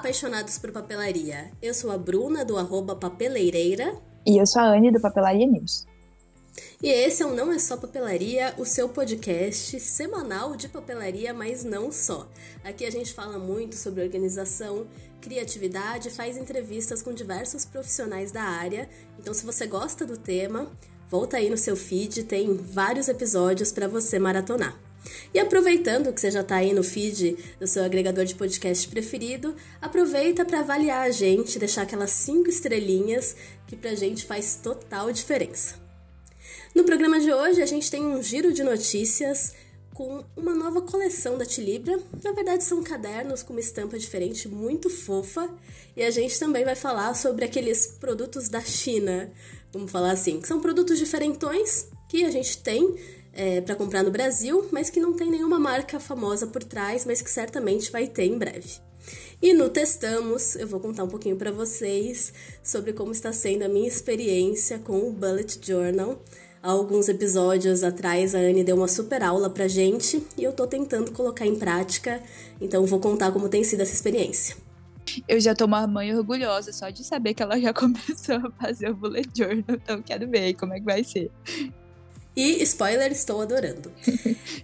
apaixonados por papelaria! Eu sou a Bruna, do arroba Papeleireira. E eu sou a Anne, do Papelaria News. E esse é o Não É Só Papelaria, o seu podcast semanal de papelaria, mas não só. Aqui a gente fala muito sobre organização, criatividade, faz entrevistas com diversos profissionais da área. Então, se você gosta do tema, volta aí no seu feed, tem vários episódios para você maratonar. E aproveitando que você já está aí no feed do seu agregador de podcast preferido, aproveita para avaliar a gente, deixar aquelas cinco estrelinhas que pra gente faz total diferença. No programa de hoje a gente tem um giro de notícias com uma nova coleção da Tilibra. Na verdade, são cadernos com uma estampa diferente, muito fofa. E a gente também vai falar sobre aqueles produtos da China, vamos falar assim, que são produtos diferentões que a gente tem é, para comprar no Brasil, mas que não tem nenhuma marca famosa por trás, mas que certamente vai ter em breve. E no Testamos, eu vou contar um pouquinho para vocês sobre como está sendo a minha experiência com o Bullet Journal. Há alguns episódios atrás, a Anne deu uma super aula pra gente e eu tô tentando colocar em prática, então vou contar como tem sido essa experiência. Eu já tô uma mãe orgulhosa só de saber que ela já começou a fazer o bullet journal, então quero ver como é que vai ser. E, spoiler, estou adorando.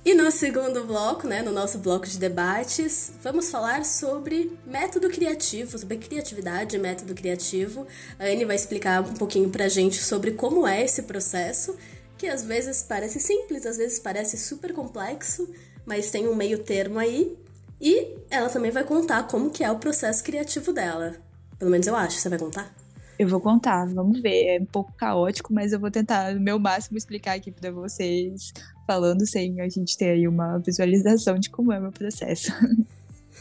e no segundo bloco, né, no nosso bloco de debates, vamos falar sobre método criativo, sobre criatividade e método criativo. A Anne vai explicar um pouquinho pra gente sobre como é esse processo, que às vezes parece simples, às vezes parece super complexo, mas tem um meio termo aí. E ela também vai contar como que é o processo criativo dela. Pelo menos eu acho. Você vai contar? Eu vou contar, vamos ver. É um pouco caótico, mas eu vou tentar no meu máximo explicar aqui para vocês, falando sem a gente ter aí uma visualização de como é o meu processo.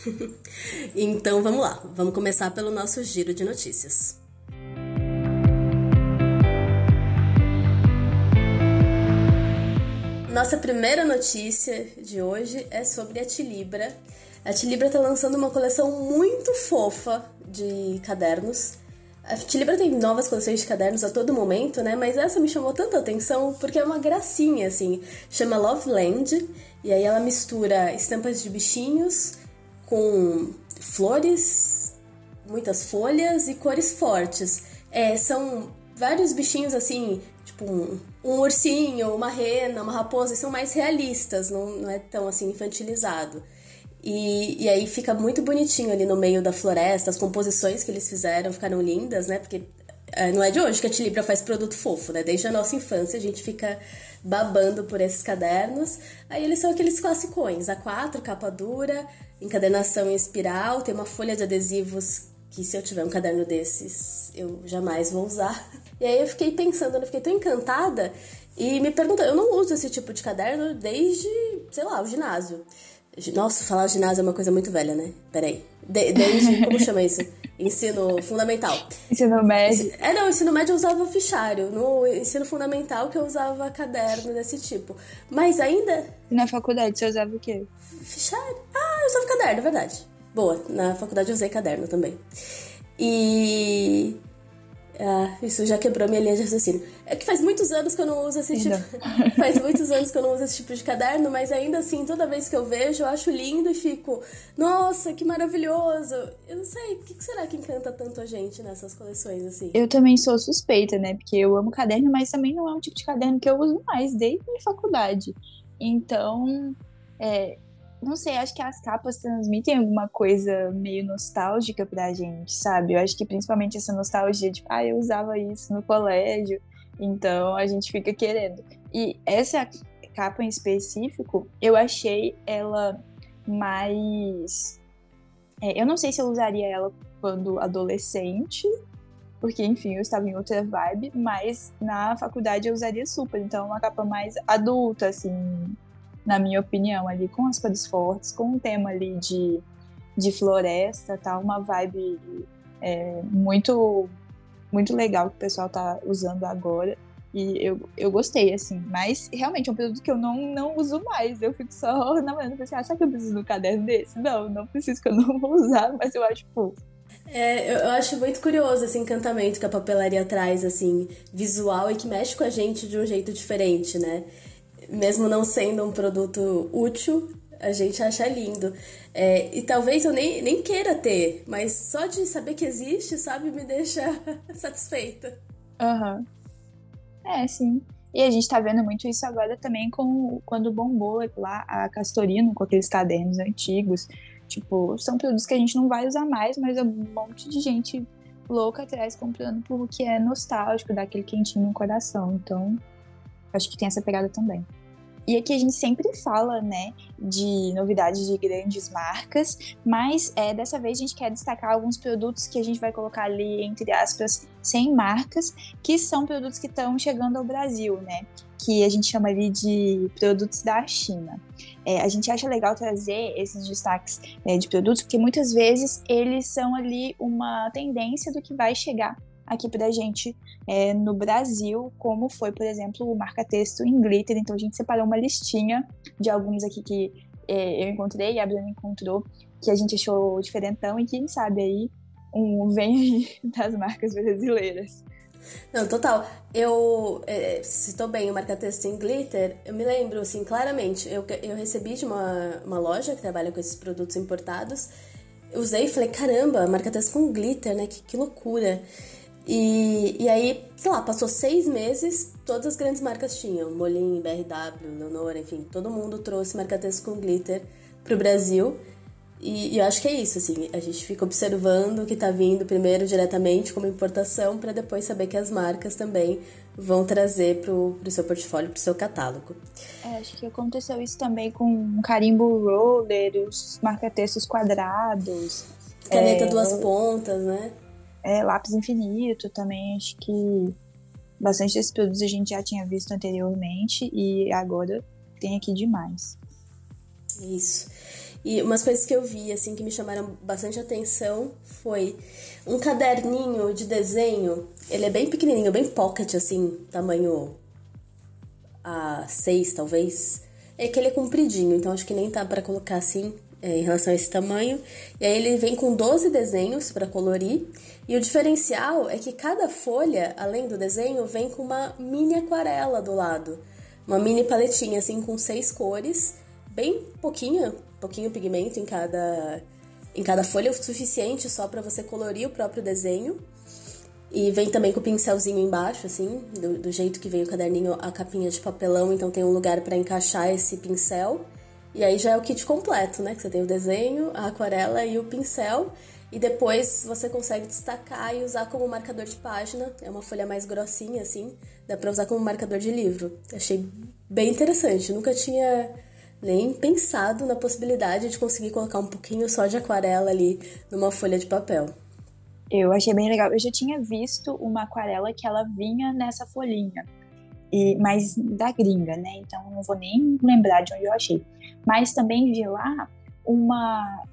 então vamos lá, vamos começar pelo nosso giro de notícias. Nossa primeira notícia de hoje é sobre a Tilibra. A Tilibra está lançando uma coleção muito fofa de cadernos a Tilibra tem novas coleções de cadernos a todo momento, né? Mas essa me chamou tanta atenção porque é uma gracinha, assim. Chama Love Land. E aí ela mistura estampas de bichinhos com flores, muitas folhas e cores fortes. É, são vários bichinhos, assim, tipo um, um ursinho, uma rena, uma raposa, são mais realistas, não, não é tão assim infantilizado. E, e aí fica muito bonitinho ali no meio da floresta, as composições que eles fizeram ficaram lindas, né? Porque é, não é de hoje que a Tilibra faz produto fofo, né? Desde a nossa infância a gente fica babando por esses cadernos. Aí eles são aqueles classicões, A4, capa dura, encadernação em espiral, tem uma folha de adesivos que se eu tiver um caderno desses, eu jamais vou usar. E aí eu fiquei pensando, eu fiquei tão encantada e me perguntando, eu não uso esse tipo de caderno desde, sei lá, o ginásio. Nossa, falar ginásio é uma coisa muito velha, né? Peraí. De, desde. como chama isso? Ensino fundamental. Ensino médio. É, não, ensino médio eu usava fichário. No ensino fundamental que eu usava caderno desse tipo. Mas ainda. Na faculdade você usava o quê? Fichário. Ah, eu usava caderno, é verdade. Boa, na faculdade eu usei caderno também. E. Ah, isso já quebrou minha linha de raciocínio. É que faz muitos anos que eu não uso esse tipo. faz muitos anos que eu não uso esse tipo de caderno, mas ainda assim, toda vez que eu vejo, eu acho lindo e fico, nossa, que maravilhoso! Eu não sei, o que será que encanta tanto a gente nessas coleções assim? Eu também sou suspeita, né? Porque eu amo caderno, mas também não é um tipo de caderno que eu uso mais desde a faculdade. Então, é, não sei, acho que as capas transmitem alguma coisa meio nostálgica pra gente, sabe? Eu acho que principalmente essa nostalgia de, ah, eu usava isso no colégio, então a gente fica querendo. E essa capa em específico, eu achei ela mais. É, eu não sei se eu usaria ela quando adolescente, porque, enfim, eu estava em outra vibe, mas na faculdade eu usaria super. Então, é uma capa mais adulta, assim, na minha opinião, ali com as cores fortes, com um tema ali de, de floresta, tá? Uma vibe é, muito muito legal que o pessoal tá usando agora. E eu, eu gostei, assim. Mas realmente é um produto que eu não, não uso mais. Eu fico só namorando. Pensei, ah, será que eu preciso de um caderno desse? Não, não preciso, que eu não vou usar, mas eu acho fofo. É, eu acho muito curioso esse encantamento que a papelaria traz, assim, visual e que mexe com a gente de um jeito diferente, né? Mesmo não sendo um produto útil, A gente acha lindo. É, e talvez eu nem, nem queira ter, mas só de saber que existe, sabe, me deixa satisfeita. Aham. Uhum. É, sim. E a gente tá vendo muito isso agora também com quando bombou lá a Castorino, com aqueles cadernos antigos. Tipo, são produtos que a gente não vai usar mais, mas é um monte de gente louca atrás comprando porque é nostálgico, dá aquele quentinho no coração. Então, acho que tem essa pegada também. E aqui a gente sempre fala, né, de novidades de grandes marcas, mas é, dessa vez a gente quer destacar alguns produtos que a gente vai colocar ali, entre aspas, sem marcas, que são produtos que estão chegando ao Brasil, né? Que a gente chama ali de produtos da China. É, a gente acha legal trazer esses destaques é, de produtos, porque muitas vezes eles são ali uma tendência do que vai chegar aqui pra gente é, no Brasil, como foi, por exemplo, o marca-texto em glitter. Então a gente separou uma listinha de alguns aqui que é, eu encontrei a Bruna encontrou, que a gente achou diferentão e quem sabe aí um vem aí das marcas brasileiras. Não, total. Eu é, citou bem o marca-texto em glitter. Eu me lembro, assim, claramente. Eu, eu recebi de uma, uma loja que trabalha com esses produtos importados. Eu usei e falei, caramba, marca-texto com glitter, né? Que, que loucura. E, e aí, sei lá, passou seis meses, todas as grandes marcas tinham. Molin, BRW, Leonora, enfim, todo mundo trouxe marca-texto com glitter pro Brasil. E, e, eu acho que é isso, assim, a gente fica observando o que tá vindo primeiro diretamente como importação, para depois saber que as marcas também vão trazer pro, pro seu portfólio, pro seu catálogo. É, acho que aconteceu isso também com carimbo roller, os marca-textos quadrados. Caneta é, duas pontas, né? É, lápis infinito também, acho que bastante desses produtos a gente já tinha visto anteriormente e agora tem aqui demais. Isso. E umas coisas que eu vi, assim, que me chamaram bastante atenção foi um caderninho de desenho. Ele é bem pequenininho, bem pocket, assim, tamanho A6, talvez. É que ele é compridinho, então acho que nem tá para colocar assim é, em relação a esse tamanho. E aí ele vem com 12 desenhos para colorir. E o diferencial é que cada folha, além do desenho, vem com uma mini aquarela do lado. Uma mini paletinha, assim, com seis cores. Bem pouquinho, pouquinho pigmento em cada, em cada folha, o suficiente só para você colorir o próprio desenho. E vem também com o pincelzinho embaixo, assim, do, do jeito que veio o caderninho, a capinha de papelão, então tem um lugar para encaixar esse pincel. E aí já é o kit completo, né? Que você tem o desenho, a aquarela e o pincel. E depois você consegue destacar e usar como marcador de página. É uma folha mais grossinha, assim. Dá pra usar como marcador de livro. Achei bem interessante. Nunca tinha nem pensado na possibilidade de conseguir colocar um pouquinho só de aquarela ali numa folha de papel. Eu achei bem legal. Eu já tinha visto uma aquarela que ela vinha nessa folhinha. E, mas da gringa, né? Então não vou nem lembrar de onde eu achei. Mas também vi lá uma,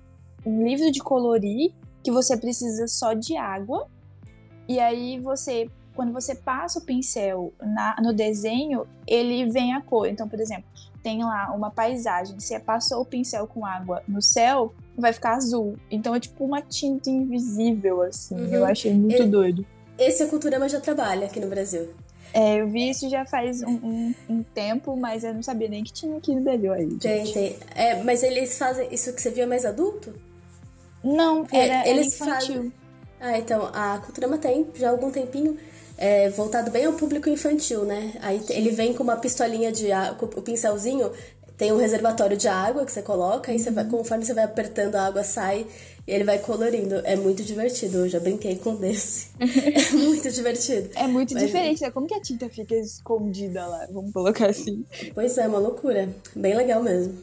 um livro de colorir que você precisa só de água. E aí você, quando você passa o pincel na, no desenho, ele vem a cor. Então, por exemplo, tem lá uma paisagem. Você passou o pincel com água no céu, vai ficar azul. Então é tipo uma tinta invisível, assim. Uhum. Eu achei muito doido. Esse a Culturama já trabalha aqui no Brasil. É, eu vi isso já faz um, um, um, tempo, mas eu não sabia nem que tinha aqui no Brasil aí. Tem, tem. É, mas eles fazem. Isso que você viu é mais adulto? Não, era, eles era infantil. Ah, então, a Culturama tem já há algum tempinho. É, voltado bem ao público infantil, né? Aí ele vem com uma pistolinha de água, o pincelzinho tem um reservatório de água que você coloca, e você vai, conforme você vai apertando a água sai e ele vai colorindo. É muito divertido, eu já brinquei com desse. é muito divertido. É muito Mas, diferente, né? Como que a tinta fica escondida lá? Vamos colocar assim. Pois é, uma loucura. Bem legal mesmo.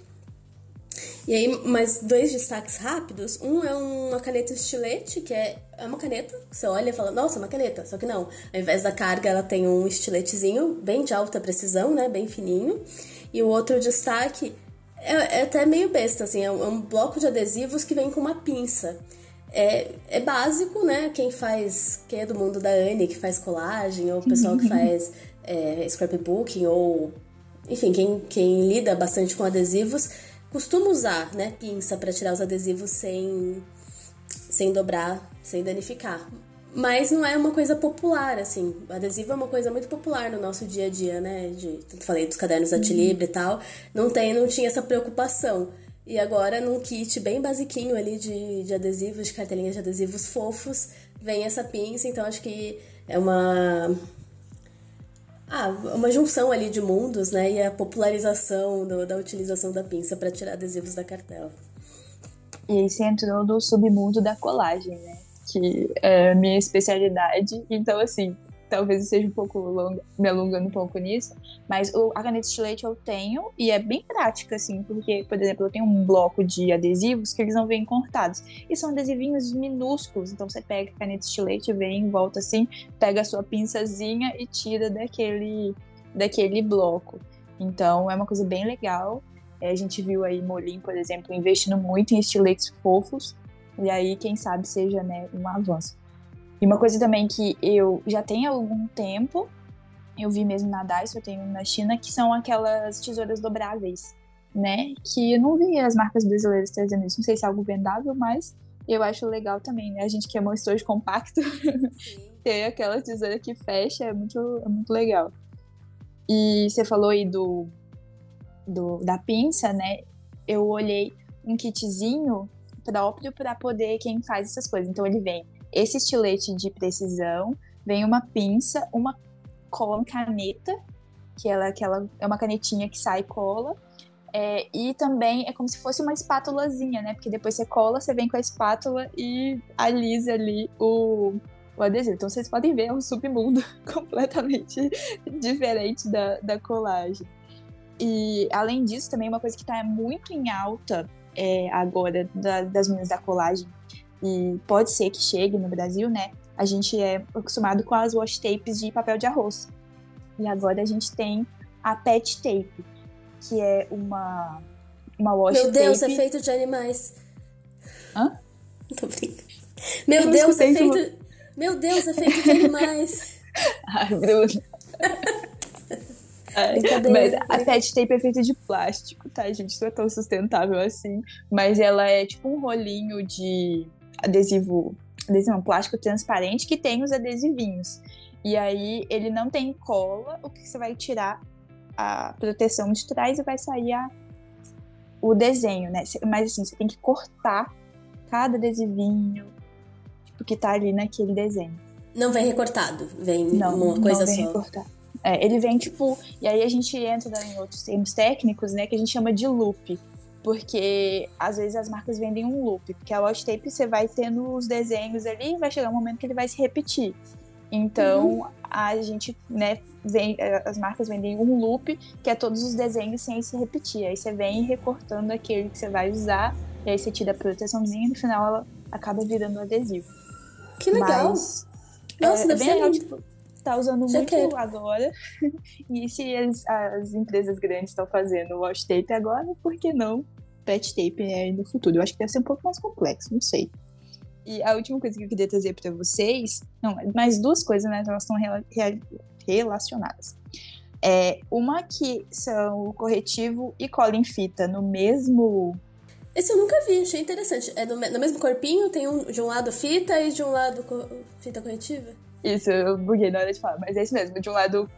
E aí, mais dois destaques rápidos. Um é uma caneta estilete, que é, é uma caneta, que você olha e fala, nossa, uma caneta. Só que não. Ao invés da carga, ela tem um estiletezinho bem de alta precisão, né? Bem fininho. E o outro destaque é, é até meio besta, assim, é um, é um, bloco de adesivos que vem com uma pinça. É, é básico, né? Quem faz, quem é do mundo da Anne, que faz colagem, ou o pessoal que faz é, scrapbooking, ou enfim, quem, quem lida bastante com adesivos, costuma usar, né, pinça para tirar os adesivos sem, sem dobrar, sem danificar. Mas não é uma coisa popular, assim. O adesivo é uma coisa muito popular no nosso dia a dia, né? De, falei dos cadernos da Tilibre uhum. e tal. Não tem, não tinha essa preocupação. E agora, num kit bem basiquinho ali de, de adesivos, de cartelinhas de adesivos fofos, vem essa pinça. Então, acho que é uma. Ah, uma junção ali de mundos, né? E a popularização do, da utilização da pinça para tirar adesivos da cartela. E aí você entrou no submundo da colagem, né? Que é a minha especialidade. Então, assim, talvez seja um pouco longa, me alongando um pouco nisso, mas a caneta estilete eu tenho e é bem prática, assim, porque, por exemplo, eu tenho um bloco de adesivos que eles não vêm cortados. E são adesivinhos minúsculos, então você pega a caneta estilete, vem, volta assim, pega a sua pinçazinha e tira daquele, daquele bloco. Então é uma coisa bem legal. É, a gente viu aí Molim, por exemplo, investindo muito em estiletes fofos. E aí, quem sabe, seja né, um avanço. E uma coisa também que eu já tenho há algum tempo, eu vi mesmo na DICE, eu tenho na China, que são aquelas tesouras dobráveis, né? Que eu não vi as marcas brasileiras trazendo isso. Não sei se é algo vendável, mas eu acho legal também, né? A gente que é um estojo compacto, ter aquela tesoura que fecha é muito, é muito legal. E você falou aí do, do da pinça, né? Eu olhei um kitzinho próprio para poder quem faz essas coisas. Então ele vem esse estilete de precisão, vem uma pinça, uma cola caneta, que ela, é uma canetinha que sai cola, é, e também é como se fosse uma espátulazinha, né? Porque depois você cola, você vem com a espátula e alisa ali o, o adesivo. Então vocês podem ver, é um submundo completamente diferente da, da colagem. E além disso, também uma coisa que está muito em alta é, agora da, das meninas da colagem e pode ser que chegue no Brasil, né? A gente é acostumado com as wash tapes de papel de arroz. E agora a gente tem a pet tape, que é uma, uma wash Meu tape... Deus, é feito de animais. Hã? Tô brincando. Meu Deus, é feito... Meu Deus, é feito de animais. Ai, Bruno. mas a pet tape é feita de plástico, tá, gente? Não é tão sustentável assim. Mas ela é tipo um rolinho de adesivo, adesivo não, plástico transparente que tem os adesivinhos. E aí ele não tem cola, o que você vai tirar a proteção de trás e vai sair a, o desenho, né? Mas assim, você tem que cortar cada adesivinho tipo, que tá ali naquele desenho. Não vem recortado, vem não, uma coisa não vem só. Recortado. É, ele vem tipo. E aí a gente entra em outros termos técnicos, né? Que a gente chama de loop porque às vezes as marcas vendem um loop, porque a wash tape você vai tendo os desenhos ali e vai chegar um momento que ele vai se repetir. Então uhum. a gente, né, vem, eh, as marcas vendem um loop, que é todos os desenhos sem se repetir. Aí você vem recortando aquele que você vai usar, e aí você tira a proteçãozinha e no final ela acaba virando adesivo. Que legal! Mas, Nossa, é, deve bem legal, tipo, tá usando muito agora. e se as, as empresas grandes estão fazendo wash tape agora, por que não pet tape né, no futuro? Eu acho que deve ser um pouco mais complexo, não sei. E a última coisa que eu queria trazer para vocês, não, mais duas coisas, né? Elas estão rela relacionadas. É, uma que são o corretivo e cola em fita no mesmo. Esse eu nunca vi, achei interessante. É no, no mesmo corpinho, tem um, de um lado fita e de um lado co fita corretiva? Isso, eu buguei na hora de falar, mas é isso mesmo. De um lado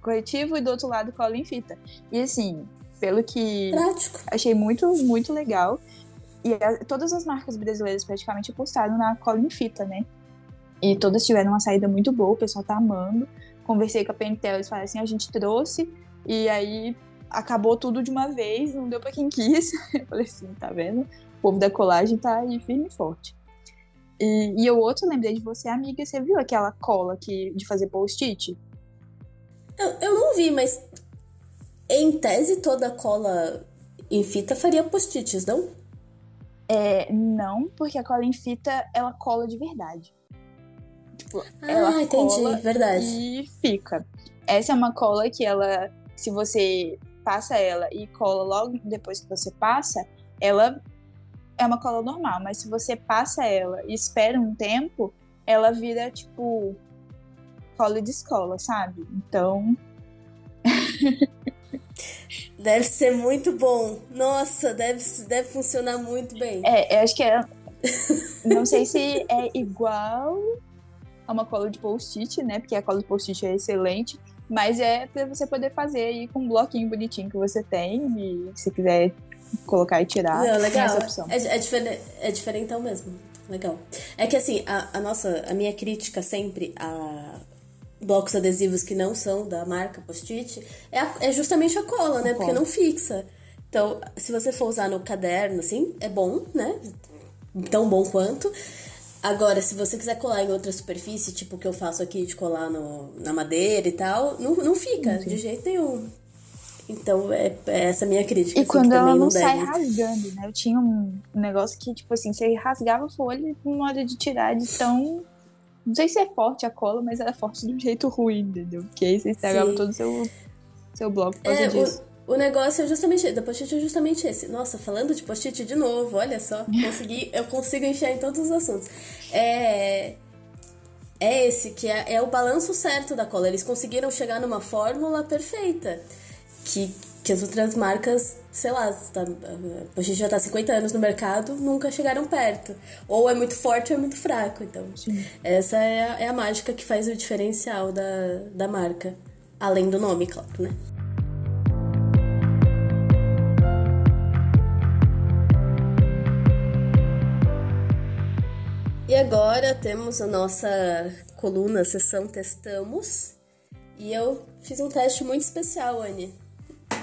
corretivo e do outro lado cola em fita. E assim, pelo que Prático. achei muito, muito legal. E a, todas as marcas brasileiras praticamente postaram na cola em fita, né? E todas tiveram uma saída muito boa, o pessoal tá amando. Conversei com a Pentel, eles falaram assim, a gente trouxe, e aí acabou tudo de uma vez, não deu pra quem quis. Eu falei assim, tá vendo? O povo da colagem tá aí firme e forte. E, e o outro, lembrei de você, amiga, você viu aquela cola que, de fazer post-it? Eu, eu não vi, mas em tese toda cola em fita faria post-its, não? É, não, porque a cola em fita, ela cola de verdade. Tipo, ah, ela entendi, cola verdade. E fica. Essa é uma cola que ela, se você passa ela e cola logo depois que você passa, ela é uma cola normal, mas se você passa ela e espera um tempo, ela vira tipo cola de escola, sabe? Então. deve ser muito bom. Nossa, deve, deve funcionar muito bem. É, eu acho que é. Não sei se é igual a uma cola de post-it, né? Porque a cola de post-it é excelente. Mas é para você poder fazer aí com um bloquinho bonitinho que você tem. E se quiser colocar e tirar. Não, legal. É, é, diferente, é diferentão mesmo. Legal. É que assim, a, a nossa, a minha crítica sempre a blocos adesivos que não são da marca Post-it é, é justamente a cola, né? Porque não fixa. Então, se você for usar no caderno, assim, é bom, né? Tão bom quanto. Agora, se você quiser colar em outra superfície, tipo o que eu faço aqui de colar no, na madeira e tal, não, não fica de jeito nenhum. Então, é, é essa minha crítica. E assim, quando ela não, não sai rasgando, né? Eu tinha um negócio que, tipo assim, você rasgava a folha na hora de tirar de tão. Não sei se é forte a cola, mas era forte de um jeito ruim, entendeu? Porque aí você estragava Sim. todo o seu, seu bloco por causa é, disso. O, o negócio é justamente, da post-it é justamente esse. Nossa, falando de post-it de novo, olha só, consegui, eu consigo enfiar em todos os assuntos. É, é esse, que é, é o balanço certo da cola. Eles conseguiram chegar numa fórmula perfeita que, que as outras marcas, sei lá, tá, a gente já tá 50 anos no mercado, nunca chegaram perto. Ou é muito forte ou é muito fraco. Então, Sim. essa é a, é a mágica que faz o diferencial da, da marca. Além do nome, claro, né? E agora temos a nossa coluna Sessão Testamos. E eu fiz um teste muito especial, Anne.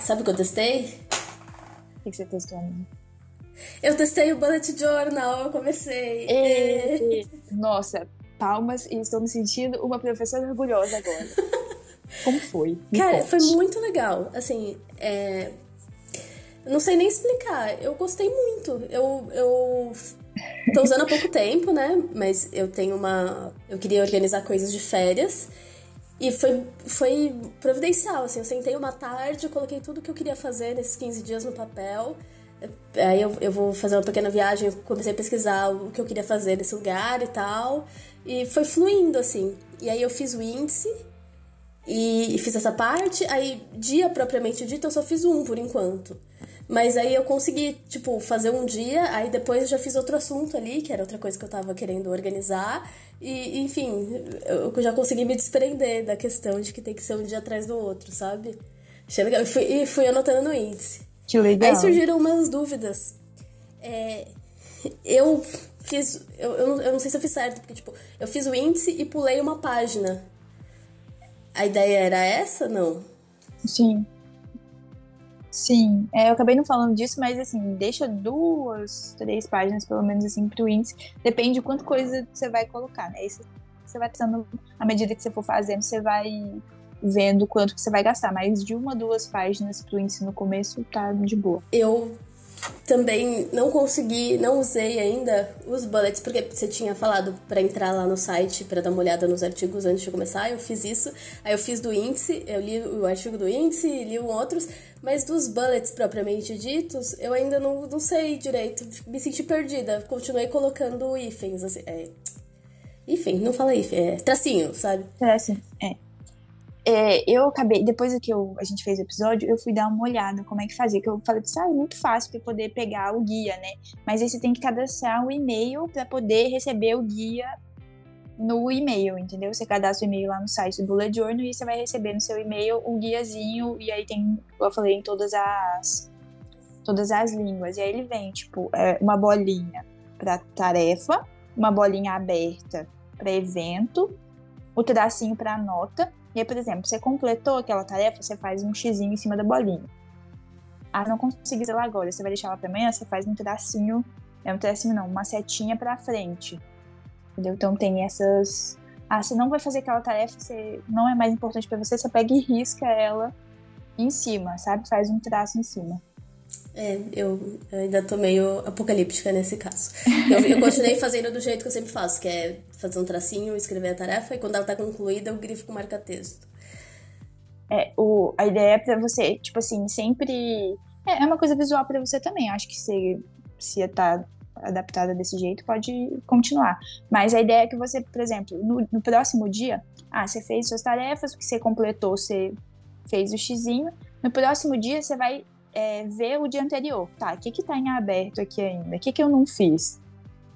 Sabe o que eu testei? O que você testou, amiga? Eu testei o Bullet Journal, eu comecei. E... É. Nossa, palmas e estou me sentindo uma professora orgulhosa agora. Como foi? Me Cara, conte. foi muito legal. Assim, é... não sei nem explicar. Eu gostei muito. Eu, eu tô usando há pouco tempo, né? Mas eu tenho uma. Eu queria organizar coisas de férias. E foi, foi providencial, assim, eu sentei uma tarde, coloquei tudo que eu queria fazer nesses 15 dias no papel. Aí eu, eu vou fazer uma pequena viagem, comecei a pesquisar o que eu queria fazer nesse lugar e tal. E foi fluindo, assim. E aí eu fiz o índice e, e fiz essa parte. Aí, dia propriamente dito, eu só fiz um por enquanto. Mas aí eu consegui, tipo, fazer um dia, aí depois eu já fiz outro assunto ali, que era outra coisa que eu tava querendo organizar. E, enfim, eu já consegui me desprender da questão de que tem que ser um dia atrás do outro, sabe? Achei legal. E fui, fui anotando no índice. Que legal. Aí surgiram umas dúvidas. É, eu fiz. Eu, eu, eu não sei se eu fiz certo, porque, tipo, eu fiz o índice e pulei uma página. A ideia era essa, não? Sim. Sim, é, eu acabei não falando disso, mas assim, deixa duas, três páginas pelo menos assim pro índice. Depende de quanta coisa você vai colocar, né? Isso você vai pensando, à medida que você for fazendo, você vai vendo quanto que você vai gastar. Mas de uma, duas páginas pro índice no começo tá de boa. Eu também não consegui, não usei ainda os bullets, porque você tinha falado para entrar lá no site para dar uma olhada nos artigos antes de começar, eu fiz isso. Aí eu fiz do índice, eu li o artigo do índice, li outros, mas dos bullets propriamente ditos, eu ainda não, não sei direito, me senti perdida. Continuei colocando hífens, assim, é... Não fala hífen, é tracinho, sabe? Tracinho, é. É, eu acabei, depois que eu, a gente fez o episódio, eu fui dar uma olhada como é que fazia. Que eu falei assim, ah, é muito fácil para poder pegar o guia, né? Mas aí você tem que cadastrar um e-mail para poder receber o guia no e-mail, entendeu? Você cadastra o e-mail lá no site do Bullet Journal e você vai receber no seu e-mail um guiazinho. E aí tem, eu falei, em todas as, todas as línguas. E aí ele vem, tipo, é, uma bolinha para tarefa, uma bolinha aberta para evento, o tracinho para nota e aí, por exemplo, você completou aquela tarefa, você faz um xizinho em cima da bolinha. Ah, não consegui lá agora, você vai deixar ela para amanhã, você faz um tracinho, é um tracinho não, uma setinha para frente. Entendeu? Então tem essas ah, você não vai fazer aquela tarefa, você não é mais importante para você, você pega e risca ela em cima, sabe? Faz um traço em cima. É, eu, eu, ainda tô meio apocalíptica nesse caso. Eu, eu, continuei fazendo do jeito que eu sempre faço, que é fazer um tracinho, escrever a tarefa e quando ela tá concluída eu grifo com marca-texto. É, o, a ideia é pra você, tipo assim, sempre. É, é uma coisa visual para você também. Acho que se, se tá adaptada desse jeito, pode continuar. Mas a ideia é que você, por exemplo, no, no próximo dia, ah, você fez suas tarefas, o que você completou, você fez o xizinho. No próximo dia, você vai é, ver o dia anterior. Tá, o que que tá em aberto aqui ainda? O que que eu não fiz?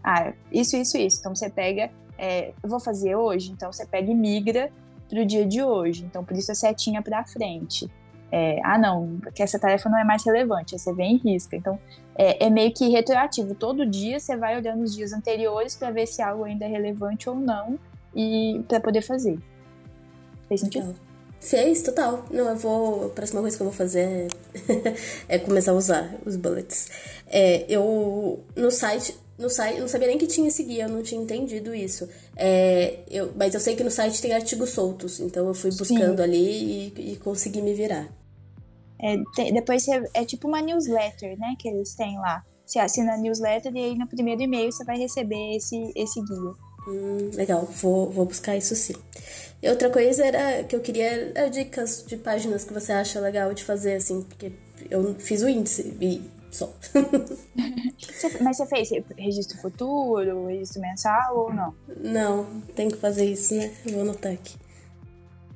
Ah, isso, isso, isso. Então você pega, é, eu vou fazer hoje, então você pega e migra pro dia de hoje. Então por isso a setinha para frente. É, ah, não, que essa tarefa não é mais relevante, você vem e risca. Então, é, é meio que retroativo. Todo dia você vai olhando os dias anteriores para ver se algo ainda é relevante ou não e para poder fazer. Fez sentido? Fez, total. Não, eu vou. A próxima coisa que eu vou fazer é, é começar a usar os bullets. É, eu. No site. No site, não sabia nem que tinha esse guia, eu não tinha entendido isso. É, eu, mas eu sei que no site tem artigos soltos, então eu fui buscando Sim. ali e, e consegui me virar. É, tem, depois você, é tipo uma newsletter, né, que eles têm lá. Você assina a newsletter e aí no primeiro e-mail você vai receber esse, esse guia. Hum, legal, vou, vou buscar isso sim. E outra coisa era que eu queria era dicas de páginas que você acha legal de fazer, assim, porque eu fiz o índice e só. Mas você fez registro futuro, registro mensal ou não? Não, tem que fazer isso, né? vou anotar aqui.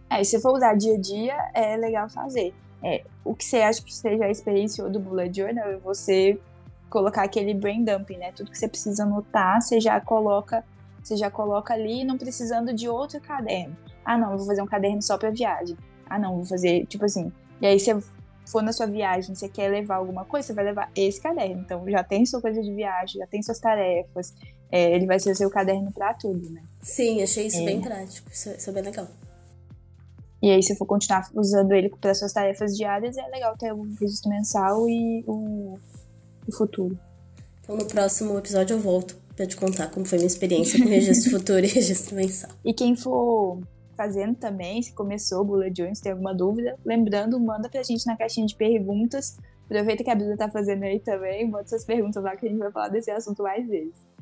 É, se for usar dia a dia, é legal fazer. É, o que você acha que seja a experiência do Bullet Journal é você colocar aquele brain dumping, né? Tudo que você precisa anotar, você já coloca, você já coloca ali, não precisando de outro caderno. Ah, não, vou fazer um caderno só para viagem. Ah, não, vou fazer, tipo assim. E aí você for na sua viagem, você quer levar alguma coisa, você vai levar esse caderno. Então já tem sua coisa de viagem, já tem suas tarefas. É, ele vai ser o seu caderno para tudo, né? Sim, achei isso é. bem prático. Isso, isso é bem legal. E aí, se for continuar usando ele para suas tarefas diárias, é legal ter o registro mensal e o, o futuro. Então, no próximo episódio, eu volto para te contar como foi minha experiência com registro futuro e registro mensal. E quem for fazendo também, se começou o Bullet Journal, se tem alguma dúvida, lembrando, manda pra gente na caixinha de perguntas. Aproveita que a Bíblia tá fazendo aí também, bota suas perguntas lá que a gente vai falar desse assunto mais vezes.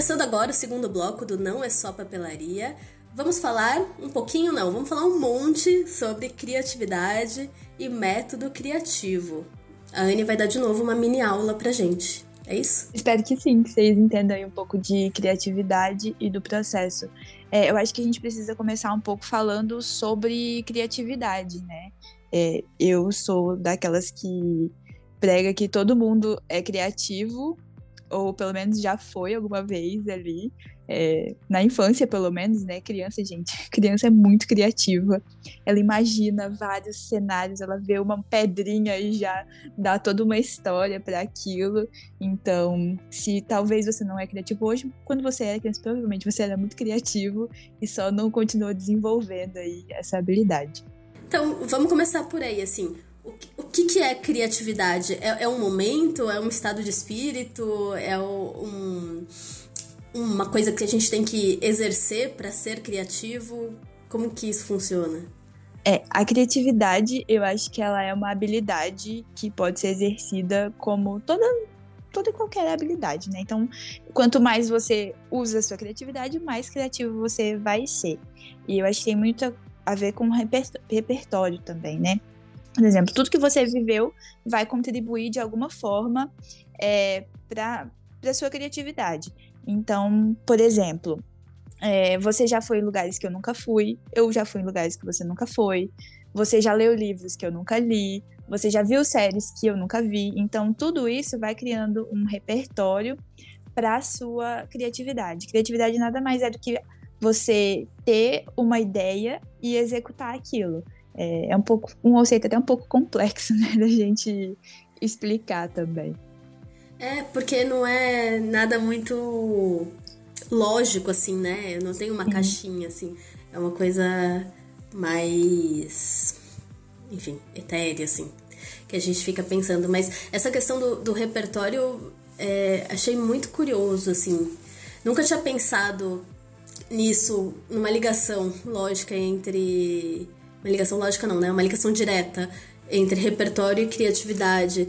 começando agora o segundo bloco do Não é Só Papelaria, vamos falar um pouquinho, não, vamos falar um monte sobre criatividade e método criativo. A Anne vai dar de novo uma mini aula pra gente. É isso? Espero que sim, que vocês entendam aí um pouco de criatividade e do processo. É, eu acho que a gente precisa começar um pouco falando sobre criatividade, né? É, eu sou daquelas que prega que todo mundo é criativo ou pelo menos já foi alguma vez ali, é, na infância pelo menos, né? Criança, gente, criança é muito criativa. Ela imagina vários cenários, ela vê uma pedrinha e já dá toda uma história para aquilo. Então, se talvez você não é criativo hoje, quando você era criança, provavelmente você era muito criativo e só não continuou desenvolvendo aí essa habilidade. Então, vamos começar por aí, assim. O que, o que, é criatividade? É, é, um momento? É um estado de espírito? É um, uma coisa que a gente tem que exercer para ser criativo? Como que isso funciona? É, a criatividade, eu acho que ela é uma habilidade que pode ser exercida como toda toda e qualquer habilidade, né? Então, quanto mais você usa a sua criatividade, mais criativo você vai ser. E eu acho que tem muito a ver com repertório também, né? Por exemplo, tudo que você viveu vai contribuir de alguma forma é, para a sua criatividade. Então, por exemplo, é, você já foi em lugares que eu nunca fui, eu já fui em lugares que você nunca foi, você já leu livros que eu nunca li, você já viu séries que eu nunca vi. Então, tudo isso vai criando um repertório para a sua criatividade. Criatividade nada mais é do que você ter uma ideia e executar aquilo. É, é um pouco um conceito até um pouco complexo, né, da gente explicar também. É, porque não é nada muito lógico, assim, né? Eu não tenho uma caixinha, assim. É uma coisa mais. Enfim, etérea, assim. Que a gente fica pensando. Mas essa questão do, do repertório é, achei muito curioso, assim. Nunca tinha pensado nisso, numa ligação lógica entre uma ligação lógica não, né? Uma ligação direta entre repertório e criatividade.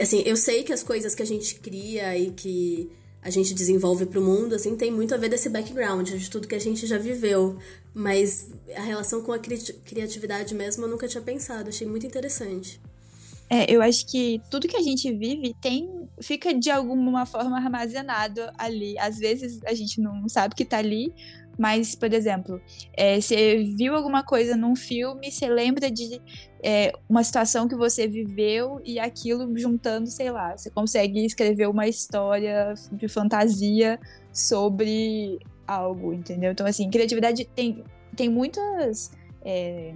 Assim, eu sei que as coisas que a gente cria e que a gente desenvolve para o mundo, assim, tem muito a ver desse background, de tudo que a gente já viveu. Mas a relação com a cri criatividade mesmo eu nunca tinha pensado, achei muito interessante. É, eu acho que tudo que a gente vive tem fica de alguma forma armazenado ali. Às vezes a gente não sabe que tá ali, mas, por exemplo, é, você viu alguma coisa num filme, você lembra de é, uma situação que você viveu e aquilo juntando, sei lá, você consegue escrever uma história de fantasia sobre algo, entendeu? Então, assim, criatividade tem, tem muitas. É,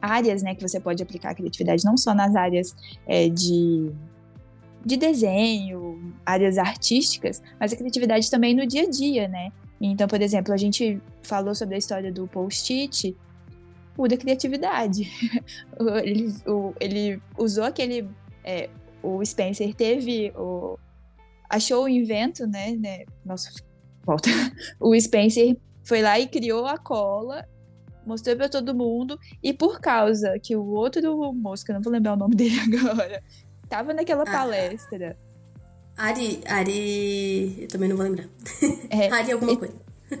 áreas né, que você pode aplicar a criatividade, não só nas áreas é, de, de desenho, áreas artísticas, mas a criatividade também no dia a dia, né? Então, por exemplo, a gente falou sobre a história do post-it, pura criatividade. ele, o, ele usou aquele. É, o Spencer teve. O, achou o invento, né? né nossa, volta. O Spencer foi lá e criou a cola mostrei para todo mundo, e por causa que o outro moço, que eu não vou lembrar o nome dele agora, tava naquela ah, palestra. Ari, Ari, eu também não vou lembrar. É, Ari alguma e, coisa.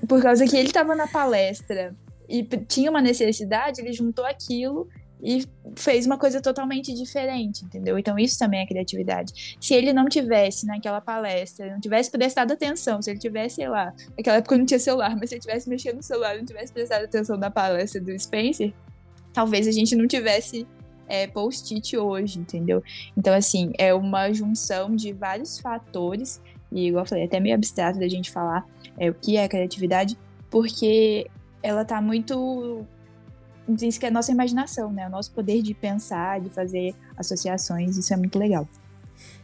Por causa que ele tava na palestra e tinha uma necessidade, ele juntou aquilo e fez uma coisa totalmente diferente, entendeu? Então isso também é criatividade. Se ele não tivesse naquela palestra, não tivesse prestado atenção, se ele tivesse, sei lá, naquela época não tinha celular, mas se ele tivesse mexido no celular, não tivesse prestado atenção na palestra do Spencer, talvez a gente não tivesse é, post-it hoje, entendeu? Então assim, é uma junção de vários fatores e igual eu falei, é até meio abstrato da gente falar é, o que é criatividade, porque ela tá muito diz que é a nossa imaginação, né? O nosso poder de pensar, de fazer associações, isso é muito legal.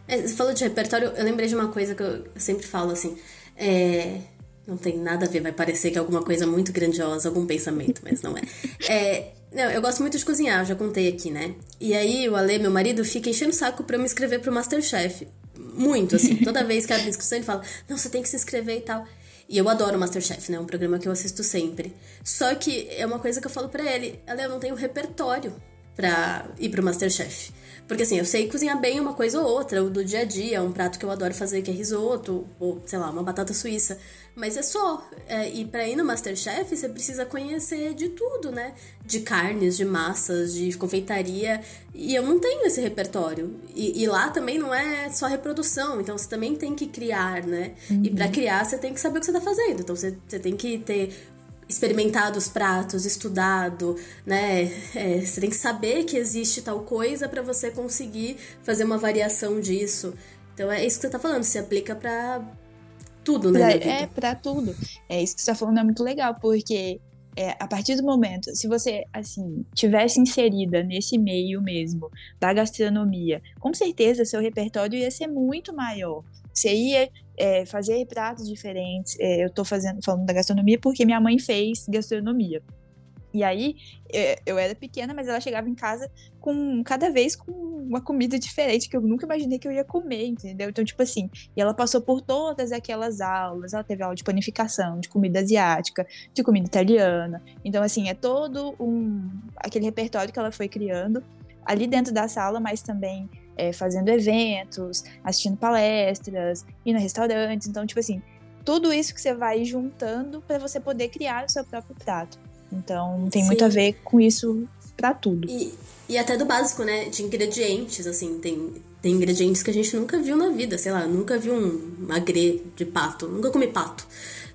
É, você falou de repertório, eu lembrei de uma coisa que eu sempre falo assim. É, não tem nada a ver, vai parecer que é alguma coisa muito grandiosa, algum pensamento, mas não é. é não, eu gosto muito de cozinhar, já contei aqui, né? E aí o Ale, meu marido, fica enchendo o saco pra eu me inscrever pro Masterchef. Muito, assim. Toda vez que abre inscrição, ele fala: Não, você tem que se inscrever e tal. E eu adoro Masterchef, né? É um programa que eu assisto sempre. Só que é uma coisa que eu falo para ele, ela eu não tenho repertório pra ir pro Masterchef. Porque assim, eu sei cozinhar bem uma coisa ou outra, o do dia a dia, um prato que eu adoro fazer que é risoto, ou sei lá, uma batata suíça. Mas é só. É, e para ir no Masterchef, você precisa conhecer de tudo, né? De carnes, de massas, de confeitaria. E eu não tenho esse repertório. E, e lá também não é só reprodução, então você também tem que criar, né? Uhum. E para criar, você tem que saber o que você tá fazendo. Então você, você tem que ter experimentado os pratos, estudado, né? É, você tem que saber que existe tal coisa para você conseguir fazer uma variação disso. Então é isso que você tá falando, se aplica para tudo, né? Pra, é, para tudo. É isso que você tá falando é muito legal, porque é, a partir do momento, se você, assim, tivesse inserida nesse meio mesmo da gastronomia, com certeza seu repertório ia ser muito maior. Você ia é, fazer pratos diferentes. É, eu tô fazendo, falando da gastronomia porque minha mãe fez gastronomia. E aí, é, eu era pequena, mas ela chegava em casa com cada vez com uma comida diferente que eu nunca imaginei que eu ia comer, entendeu? Então, tipo assim, e ela passou por todas aquelas aulas, ela teve aula de panificação, de comida asiática, de comida italiana. Então, assim, é todo um aquele repertório que ela foi criando ali dentro da sala, mas também é, fazendo eventos, assistindo palestras, indo a restaurantes. Então, tipo assim, tudo isso que você vai juntando para você poder criar o seu próprio prato. Então, tem Sim. muito a ver com isso para tudo. E, e até do básico, né? De ingredientes, assim, tem, tem ingredientes que a gente nunca viu na vida. Sei lá, nunca vi um magre de pato, nunca comi pato.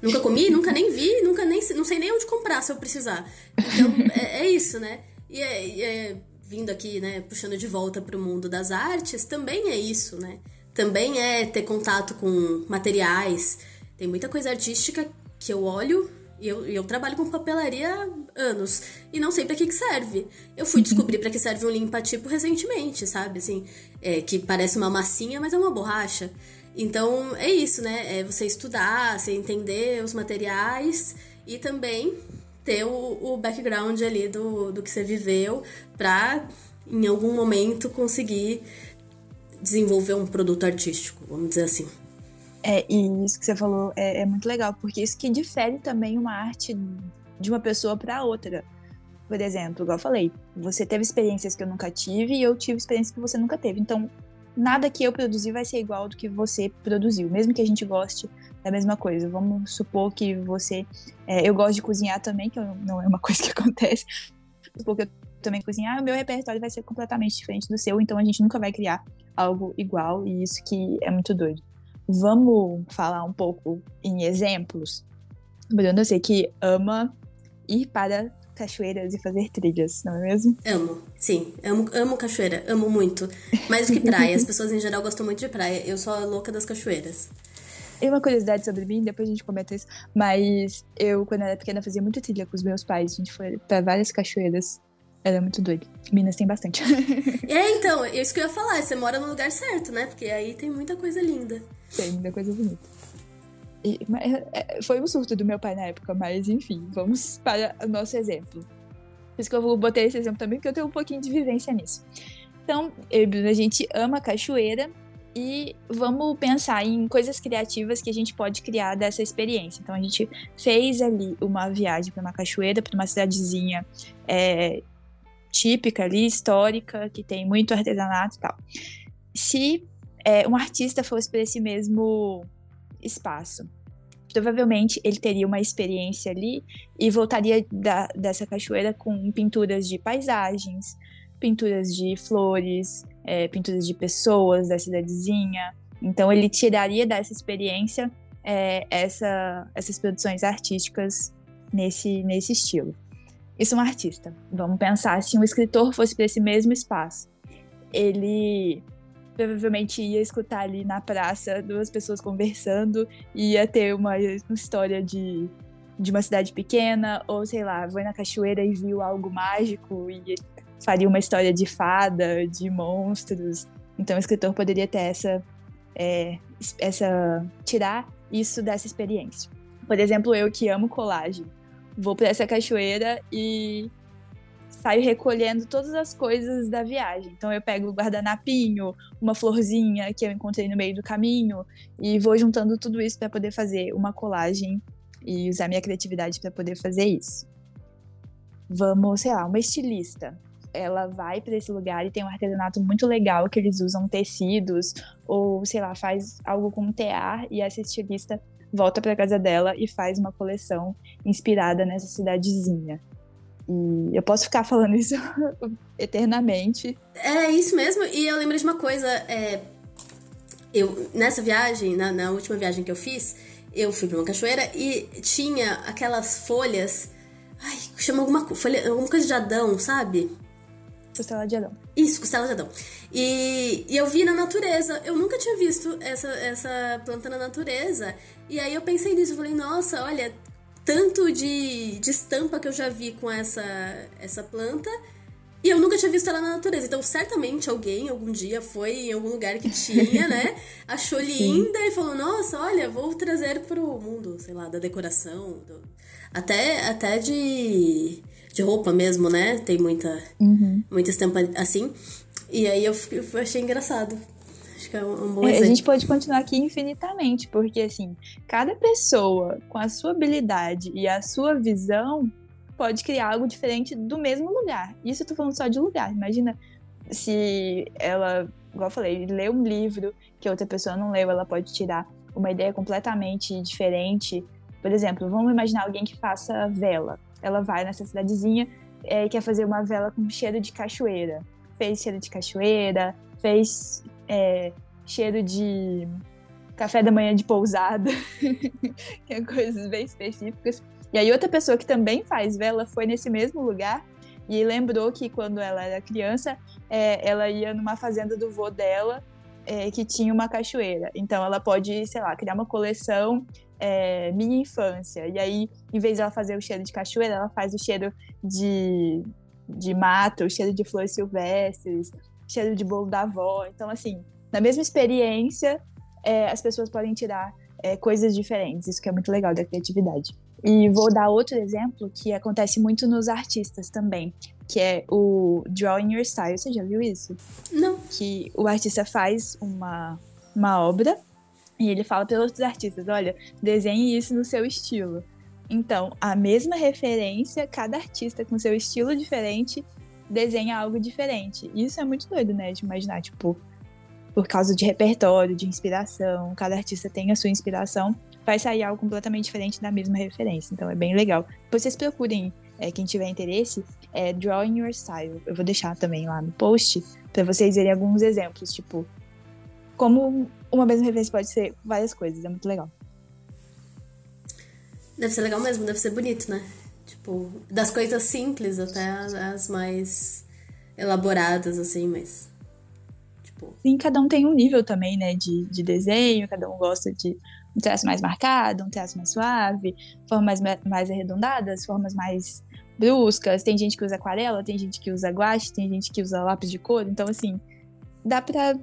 Nunca comi, nunca nem vi, nunca nem não sei nem onde comprar se eu precisar. Então, é, é isso, né? E é, é, vindo aqui, né, puxando de volta para o mundo das artes, também é isso, né? Também é ter contato com materiais. Tem muita coisa artística que eu olho e eu, eu trabalho com papelaria há anos e não sei para que, que serve. Eu fui descobrir para que serve um limpa-tipo recentemente, sabe? Assim, é, que parece uma massinha, mas é uma borracha. Então é isso, né? É você estudar, você entender os materiais e também ter o, o background ali do, do que você viveu para em algum momento conseguir desenvolver um produto artístico, vamos dizer assim. É, e isso que você falou é, é muito legal, porque isso que difere também uma arte de uma pessoa para outra. Por exemplo, igual eu falei, você teve experiências que eu nunca tive e eu tive experiências que você nunca teve. Então, nada que eu produzi vai ser igual do que você produziu, mesmo que a gente goste da mesma coisa. Vamos supor que você. É, eu gosto de cozinhar também, que não é uma coisa que acontece, porque eu também cozinhar, o meu repertório vai ser completamente diferente do seu, então a gente nunca vai criar algo igual, e isso que é muito doido. Vamos falar um pouco em exemplos? Bruno, eu sei que ama ir para cachoeiras e fazer trilhas, não é mesmo? Amo, sim. Amo, amo cachoeira, amo muito. Mais do que praia. As pessoas em geral gostam muito de praia. Eu sou a louca das cachoeiras. E uma curiosidade sobre mim, depois a gente comenta isso, mas eu, quando era pequena, fazia muita trilha com os meus pais. A gente foi pra várias cachoeiras. Era muito doido. Minas tem bastante. é, então, é isso que eu ia falar. Você mora no lugar certo, né? Porque aí tem muita coisa linda. Tem muita coisa bonita. E, mas, é, foi um surto do meu pai na época, mas enfim, vamos para o nosso exemplo. Por isso que eu vou botar esse exemplo também, porque eu tenho um pouquinho de vivência nisso. Então, eu a gente ama cachoeira e vamos pensar em coisas criativas que a gente pode criar dessa experiência. Então, a gente fez ali uma viagem para uma cachoeira, para uma cidadezinha é, típica ali, histórica, que tem muito artesanato e tal. Se é, um artista fosse para esse mesmo espaço, provavelmente ele teria uma experiência ali e voltaria da, dessa cachoeira com pinturas de paisagens, pinturas de flores, é, pinturas de pessoas da cidadezinha. Então ele tiraria dessa experiência é, essa, essas produções artísticas nesse, nesse estilo. Isso é um artista. Vamos pensar se um escritor fosse para esse mesmo espaço. Ele provavelmente ia escutar ali na praça duas pessoas conversando, ia ter uma, uma história de, de uma cidade pequena, ou sei lá, foi na cachoeira e viu algo mágico e faria uma história de fada, de monstros. Então o escritor poderia ter essa, é, essa tirar isso dessa experiência. Por exemplo, eu que amo colagem, vou para essa cachoeira e saio recolhendo todas as coisas da viagem. Então eu pego o guardanapinho, uma florzinha que eu encontrei no meio do caminho e vou juntando tudo isso para poder fazer uma colagem e usar minha criatividade para poder fazer isso. Vamos, sei lá, uma estilista. Ela vai para esse lugar e tem um artesanato muito legal que eles usam tecidos ou, sei lá, faz algo com tear e essa estilista volta para casa dela e faz uma coleção inspirada nessa cidadezinha. E eu posso ficar falando isso eternamente. É isso mesmo. E eu lembro de uma coisa. É, eu, nessa viagem, na, na, última viagem que eu fiz, eu fui pra uma cachoeira e tinha aquelas folhas. Ai, chama alguma, folha, alguma coisa de Adão, sabe? Costela de Adão. Isso, costela de Adão. E, e, eu vi na natureza. Eu nunca tinha visto essa, essa planta na natureza. E aí eu pensei nisso. Eu falei, nossa, olha, tanto de, de estampa que eu já vi com essa, essa planta. E eu nunca tinha visto ela na natureza. Então, certamente alguém algum dia foi em algum lugar que tinha, né? Achou linda e falou: Nossa, olha, vou trazer pro mundo, sei lá, da decoração. Do... Até, até de, de roupa mesmo, né? Tem muita, uhum. muita estampa assim. E aí eu, eu achei engraçado. Acho que é um, bom é, exemplo. A gente pode continuar aqui infinitamente, porque assim, cada pessoa com a sua habilidade e a sua visão pode criar algo diferente do mesmo lugar. Isso eu tô falando só de lugar. Imagina se ela, igual eu falei, lê um livro que outra pessoa não leu, ela pode tirar uma ideia completamente diferente. Por exemplo, vamos imaginar alguém que faça vela. Ela vai nessa cidadezinha é, e quer fazer uma vela com cheiro de cachoeira. Fez cheiro de cachoeira, fez é, cheiro de café da manhã de pousada, que é coisas bem específicas. E aí outra pessoa que também faz vela foi nesse mesmo lugar e lembrou que quando ela era criança, é, ela ia numa fazenda do vô dela é, que tinha uma cachoeira. Então ela pode, sei lá, criar uma coleção é, minha infância. E aí, em vez de ela fazer o cheiro de cachoeira, ela faz o cheiro de, de mato, o cheiro de flores silvestres, cheiro de bolo da avó. Então, assim, na mesma experiência, é, as pessoas podem tirar é, coisas diferentes. Isso que é muito legal da criatividade. E vou dar outro exemplo que acontece muito nos artistas também, que é o Drawing Your Style. Você já viu isso? Não. Que o artista faz uma, uma obra e ele fala para outros artistas: olha, desenhe isso no seu estilo. Então, a mesma referência, cada artista com seu estilo diferente desenha algo diferente. Isso é muito doido, né? De imaginar, tipo, por causa de repertório, de inspiração, cada artista tem a sua inspiração, vai sair algo completamente diferente da mesma referência. Então é bem legal. Vocês procurem é, quem tiver interesse, é Drawing Your Style. Eu vou deixar também lá no post para vocês verem alguns exemplos, tipo, como uma mesma referência pode ser várias coisas, é muito legal. Deve ser legal mesmo, deve ser bonito, né? Tipo, das coisas simples até as mais elaboradas, assim, mas. Tipo. Sim, cada um tem um nível também, né, de, de desenho, cada um gosta de um traço mais marcado, um traço mais suave, formas mais arredondadas, formas mais bruscas. Tem gente que usa aquarela, tem gente que usa guache, tem gente que usa lápis de cor. Então, assim, dá pra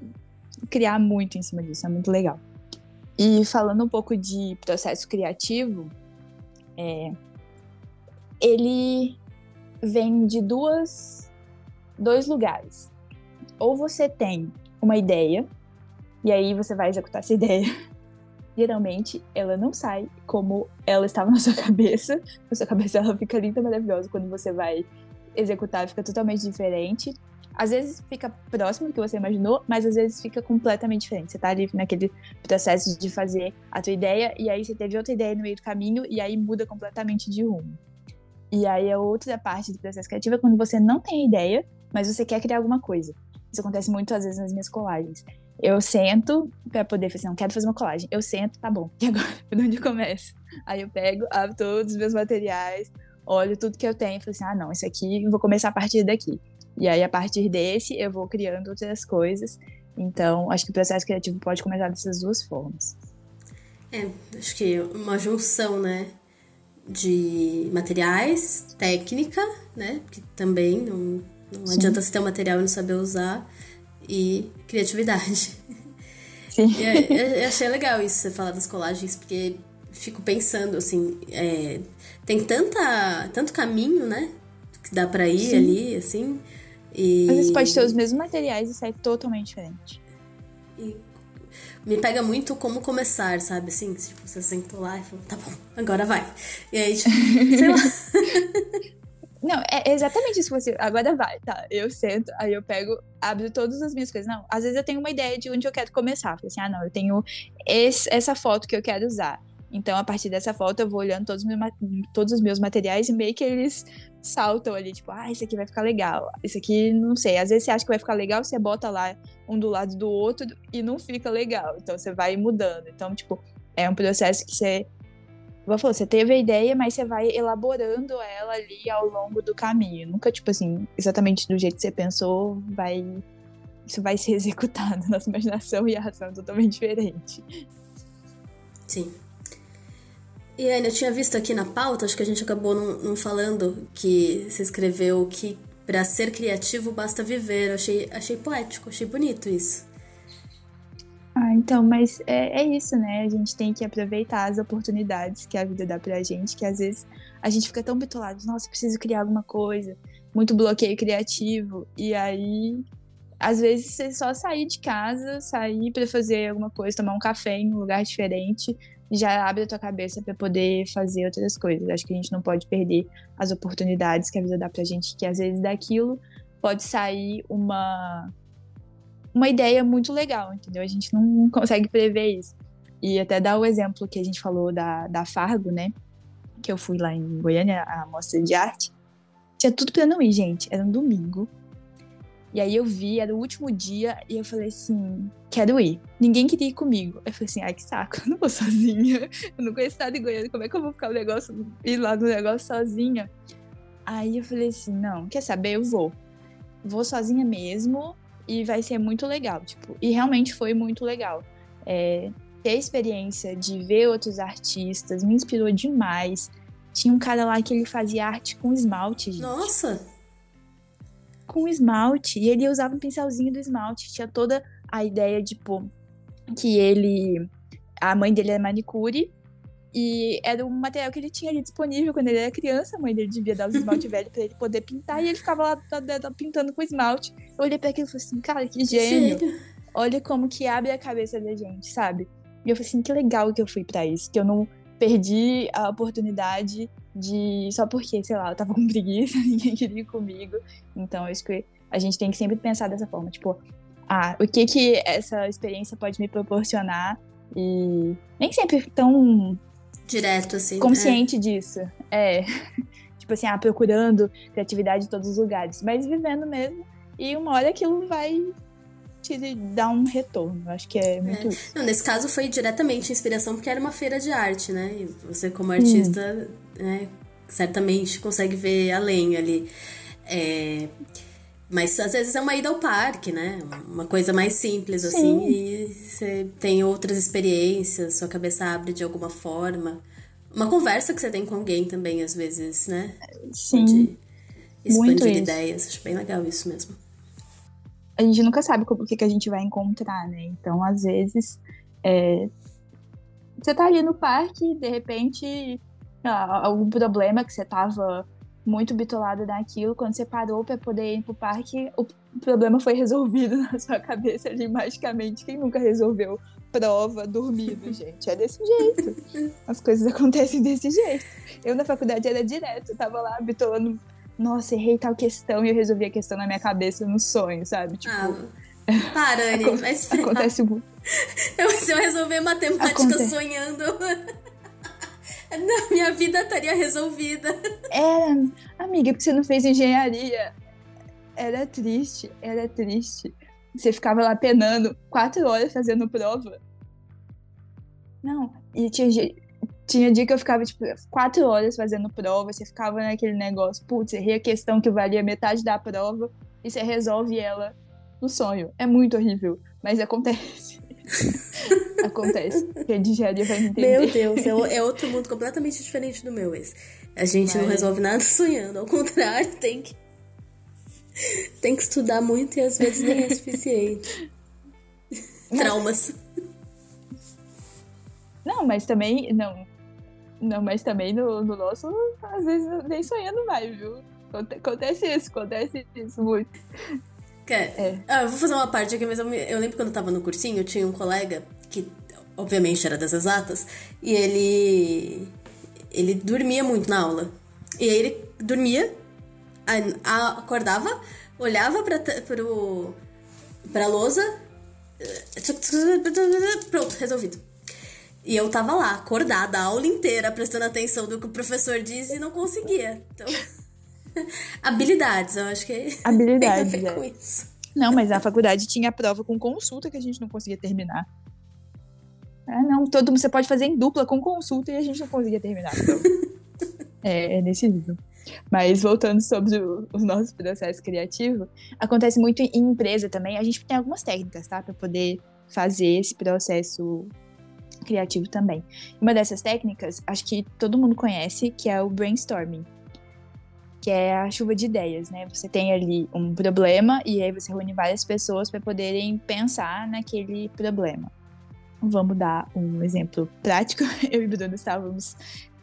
criar muito em cima disso, é muito legal. E falando um pouco de processo criativo, é, ele vem de duas, dois lugares. Ou você tem uma ideia, e aí você vai executar essa ideia. Geralmente, ela não sai como ela estava na sua cabeça. Na sua cabeça, ela fica linda, maravilhosa. Quando você vai executar, fica totalmente diferente. Às vezes fica próximo do que você imaginou, mas às vezes fica completamente diferente. Você tá ali naquele processo de fazer a tua ideia, e aí você teve outra ideia no meio do caminho, e aí muda completamente de rumo. E aí a outra parte do processo criativo é quando você não tem ideia, mas você quer criar alguma coisa. Isso acontece muito às vezes nas minhas colagens. Eu sento para poder fazer, não quero fazer uma colagem. Eu sento, tá bom. E agora, por onde eu começo? Aí eu pego, abro todos os meus materiais, olho tudo que eu tenho e falo assim: ah, não, isso aqui, vou começar a partir daqui. E aí, a partir desse, eu vou criando outras coisas. Então, acho que o processo criativo pode começar dessas duas formas. É, acho que uma junção, né? de materiais, técnica, né? Que também não, não adianta você ter um material e não saber usar, e criatividade. Sim. E eu, achei legal isso, você falar das colagens, porque fico pensando, assim, é, tem tanta, tanto caminho, né? Que dá pra ir Sim. ali, assim. E... Às vezes pode ter os mesmos materiais e sair totalmente diferente. E me pega muito como começar, sabe? Assim, tipo, você sentou lá e falou, tá bom, agora vai. E aí, tipo, sei lá. Não, é exatamente isso que você. Agora vai, tá? Eu sento, aí eu pego, abro todas as minhas coisas. Não, às vezes eu tenho uma ideia de onde eu quero começar. Falei assim, ah, não, eu tenho esse, essa foto que eu quero usar. Então, a partir dessa foto, eu vou olhando todos os meus, todos os meus materiais e meio que eles saltam ali, tipo, ah, isso aqui vai ficar legal. Isso aqui, não sei. Às vezes você acha que vai ficar legal, você bota lá um do lado do outro e não fica legal. Então, você vai mudando. Então, tipo, é um processo que você. Você teve a ideia, mas você vai elaborando ela ali ao longo do caminho. Nunca, tipo assim, exatamente do jeito que você pensou, vai. Isso vai ser executado. Nossa imaginação e a razão é totalmente diferente. Sim. E ainda eu tinha visto aqui na pauta, acho que a gente acabou não, não falando, que você escreveu que para ser criativo basta viver. Eu achei, achei poético, achei bonito isso. Ah, então, mas é, é isso, né? A gente tem que aproveitar as oportunidades que a vida dá pra gente, que às vezes a gente fica tão bitolado, nossa, preciso criar alguma coisa, muito bloqueio criativo, e aí às vezes você só sair de casa, sair para fazer alguma coisa, tomar um café em um lugar diferente, já abre a tua cabeça para poder fazer outras coisas. Acho que a gente não pode perder as oportunidades que a vida dá pra gente, que às vezes daquilo pode sair uma uma ideia muito legal, entendeu? A gente não consegue prever isso. E até dar o exemplo que a gente falou da, da Fargo, né? Que eu fui lá em Goiânia, a mostra de arte. Tinha tudo pra não ir, gente. Era um domingo. E aí eu vi, era o último dia, e eu falei assim, quero ir. Ninguém queria ir comigo. Eu falei assim, ai que saco, eu não vou sozinha. Eu não conheço nada de Goiânia, como é que eu vou ficar no negócio, ir lá no negócio sozinha? Aí eu falei assim, não, quer saber, eu vou. Vou sozinha mesmo e vai ser muito legal, tipo. E realmente foi muito legal. É, ter a experiência de ver outros artistas me inspirou demais. Tinha um cara lá que ele fazia arte com esmalte, gente. Nossa! Com esmalte. E ele usava um pincelzinho do esmalte. Tinha toda a ideia, tipo, que ele. A mãe dele é manicure. E era um material que ele tinha ali disponível quando ele era criança. A mãe dele devia dar os esmalte velho pra ele poder pintar. E ele ficava lá pintando com esmalte. Eu olhei pra aquilo e falei assim, cara, que gênio. Olha como que abre a cabeça da gente, sabe? E eu falei assim, que legal que eu fui para isso. Que eu não perdi a oportunidade de só porque, sei lá, eu tava com preguiça, ninguém queria ir comigo. Então, acho que a gente tem que sempre pensar dessa forma, tipo, ah, o que que essa experiência pode me proporcionar e nem sempre tão direto assim, consciente né? disso. É. tipo assim, ah, procurando criatividade em todos os lugares, mas vivendo mesmo. E uma hora aquilo vai te dar um retorno. Acho que é muito é. Não, nesse caso foi diretamente inspiração, porque era uma feira de arte, né? E você, como artista, hum. né, certamente consegue ver além ali. É... Mas às vezes é uma ida ao parque, né? Uma coisa mais simples, Sim. assim, e você tem outras experiências, sua cabeça abre de alguma forma. Uma conversa que você tem com alguém também, às vezes, né? Sim. De expandir ideias. Acho bem legal isso mesmo a gente nunca sabe o que, que a gente vai encontrar, né? Então, às vezes, é, você tá ali no parque, de repente, algum problema que você tava muito bitolado naquilo, quando você parou para poder ir pro parque, o problema foi resolvido na sua cabeça ali magicamente. Quem nunca resolveu prova dormindo, gente? É desse jeito. As coisas acontecem desse jeito. Eu na faculdade era direto, tava lá bitolando nossa, errei tal questão e eu resolvi a questão na minha cabeça no sonho, sabe? Tipo. Ah, para, Anne, mas Acontece muito. Eu, se eu resolver matemática Acontece. sonhando. minha vida estaria resolvida. Era, amiga, porque você não fez engenharia. Era triste, era triste. Você ficava lá penando quatro horas fazendo prova. Não, e tinha, tinha dia que eu ficava, tipo, quatro horas fazendo prova, você ficava naquele negócio, putz, errei a questão que valia metade da prova e você resolve ela no sonho. É muito horrível, mas acontece. acontece. Quem engenharia vai entender. Meu Deus, é, é, outro mundo completamente diferente do meu esse. A gente mas... não resolve nada sonhando, ao contrário, tem que tem que estudar muito e às vezes nem é suficiente. Traumas. Não, mas também, não, não, mas também no, no nosso, às vezes nem sonhando mais, viu? Acontece isso, acontece isso muito. É. Ah, eu vou fazer uma parte aqui, mas eu, eu lembro quando eu tava no cursinho, eu tinha um colega que, obviamente, era das exatas, e ele. Ele dormia muito na aula. E aí ele dormia, acordava, olhava pra, pro, pra lousa. Pronto, resolvido. E eu tava lá, acordada, a aula inteira, prestando atenção do que o professor diz e não conseguia. Então, habilidades, eu acho que habilidades, tem a ver é. com isso. Não, mas a faculdade tinha prova com consulta que a gente não conseguia terminar. Ah, não, todo mundo você pode fazer em dupla com consulta e a gente não conseguia terminar. Então. é, é nesse nível. Mas voltando sobre o, o, nosso processo criativo, acontece muito em empresa também. A gente tem algumas técnicas, tá? Para poder fazer esse processo criativo também. Uma dessas técnicas, acho que todo mundo conhece, que é o brainstorming, que é a chuva de ideias, né? Você tem ali um problema e aí você reúne várias pessoas para poderem pensar naquele problema. Vamos dar um exemplo prático. Eu e Bruno estávamos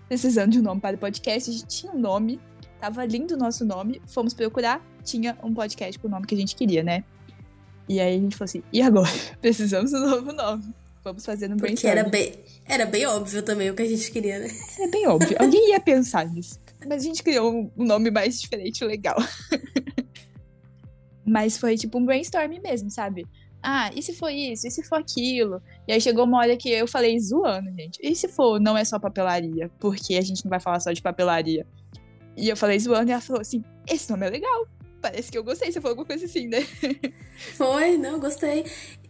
precisando de um nome para o podcast, a gente tinha um nome, tava lindo o nosso nome, fomos procurar, tinha um podcast com o nome que a gente queria, né? E aí a gente falou assim, e agora? Precisamos de um novo nome. Vamos fazer no Porque era bem, era bem óbvio também o que a gente queria, né? É bem óbvio. Alguém ia pensar nisso. Mas a gente criou um nome mais diferente, legal. Mas foi tipo um brainstorm mesmo, sabe? Ah, e se for isso? E se for aquilo? E aí chegou uma hora que eu falei zoando, gente. E se for não é só papelaria? Porque a gente não vai falar só de papelaria. E eu falei zoando e ela falou assim: esse nome é legal. Parece que eu gostei. Você falou alguma coisa assim, né? Foi, não, gostei.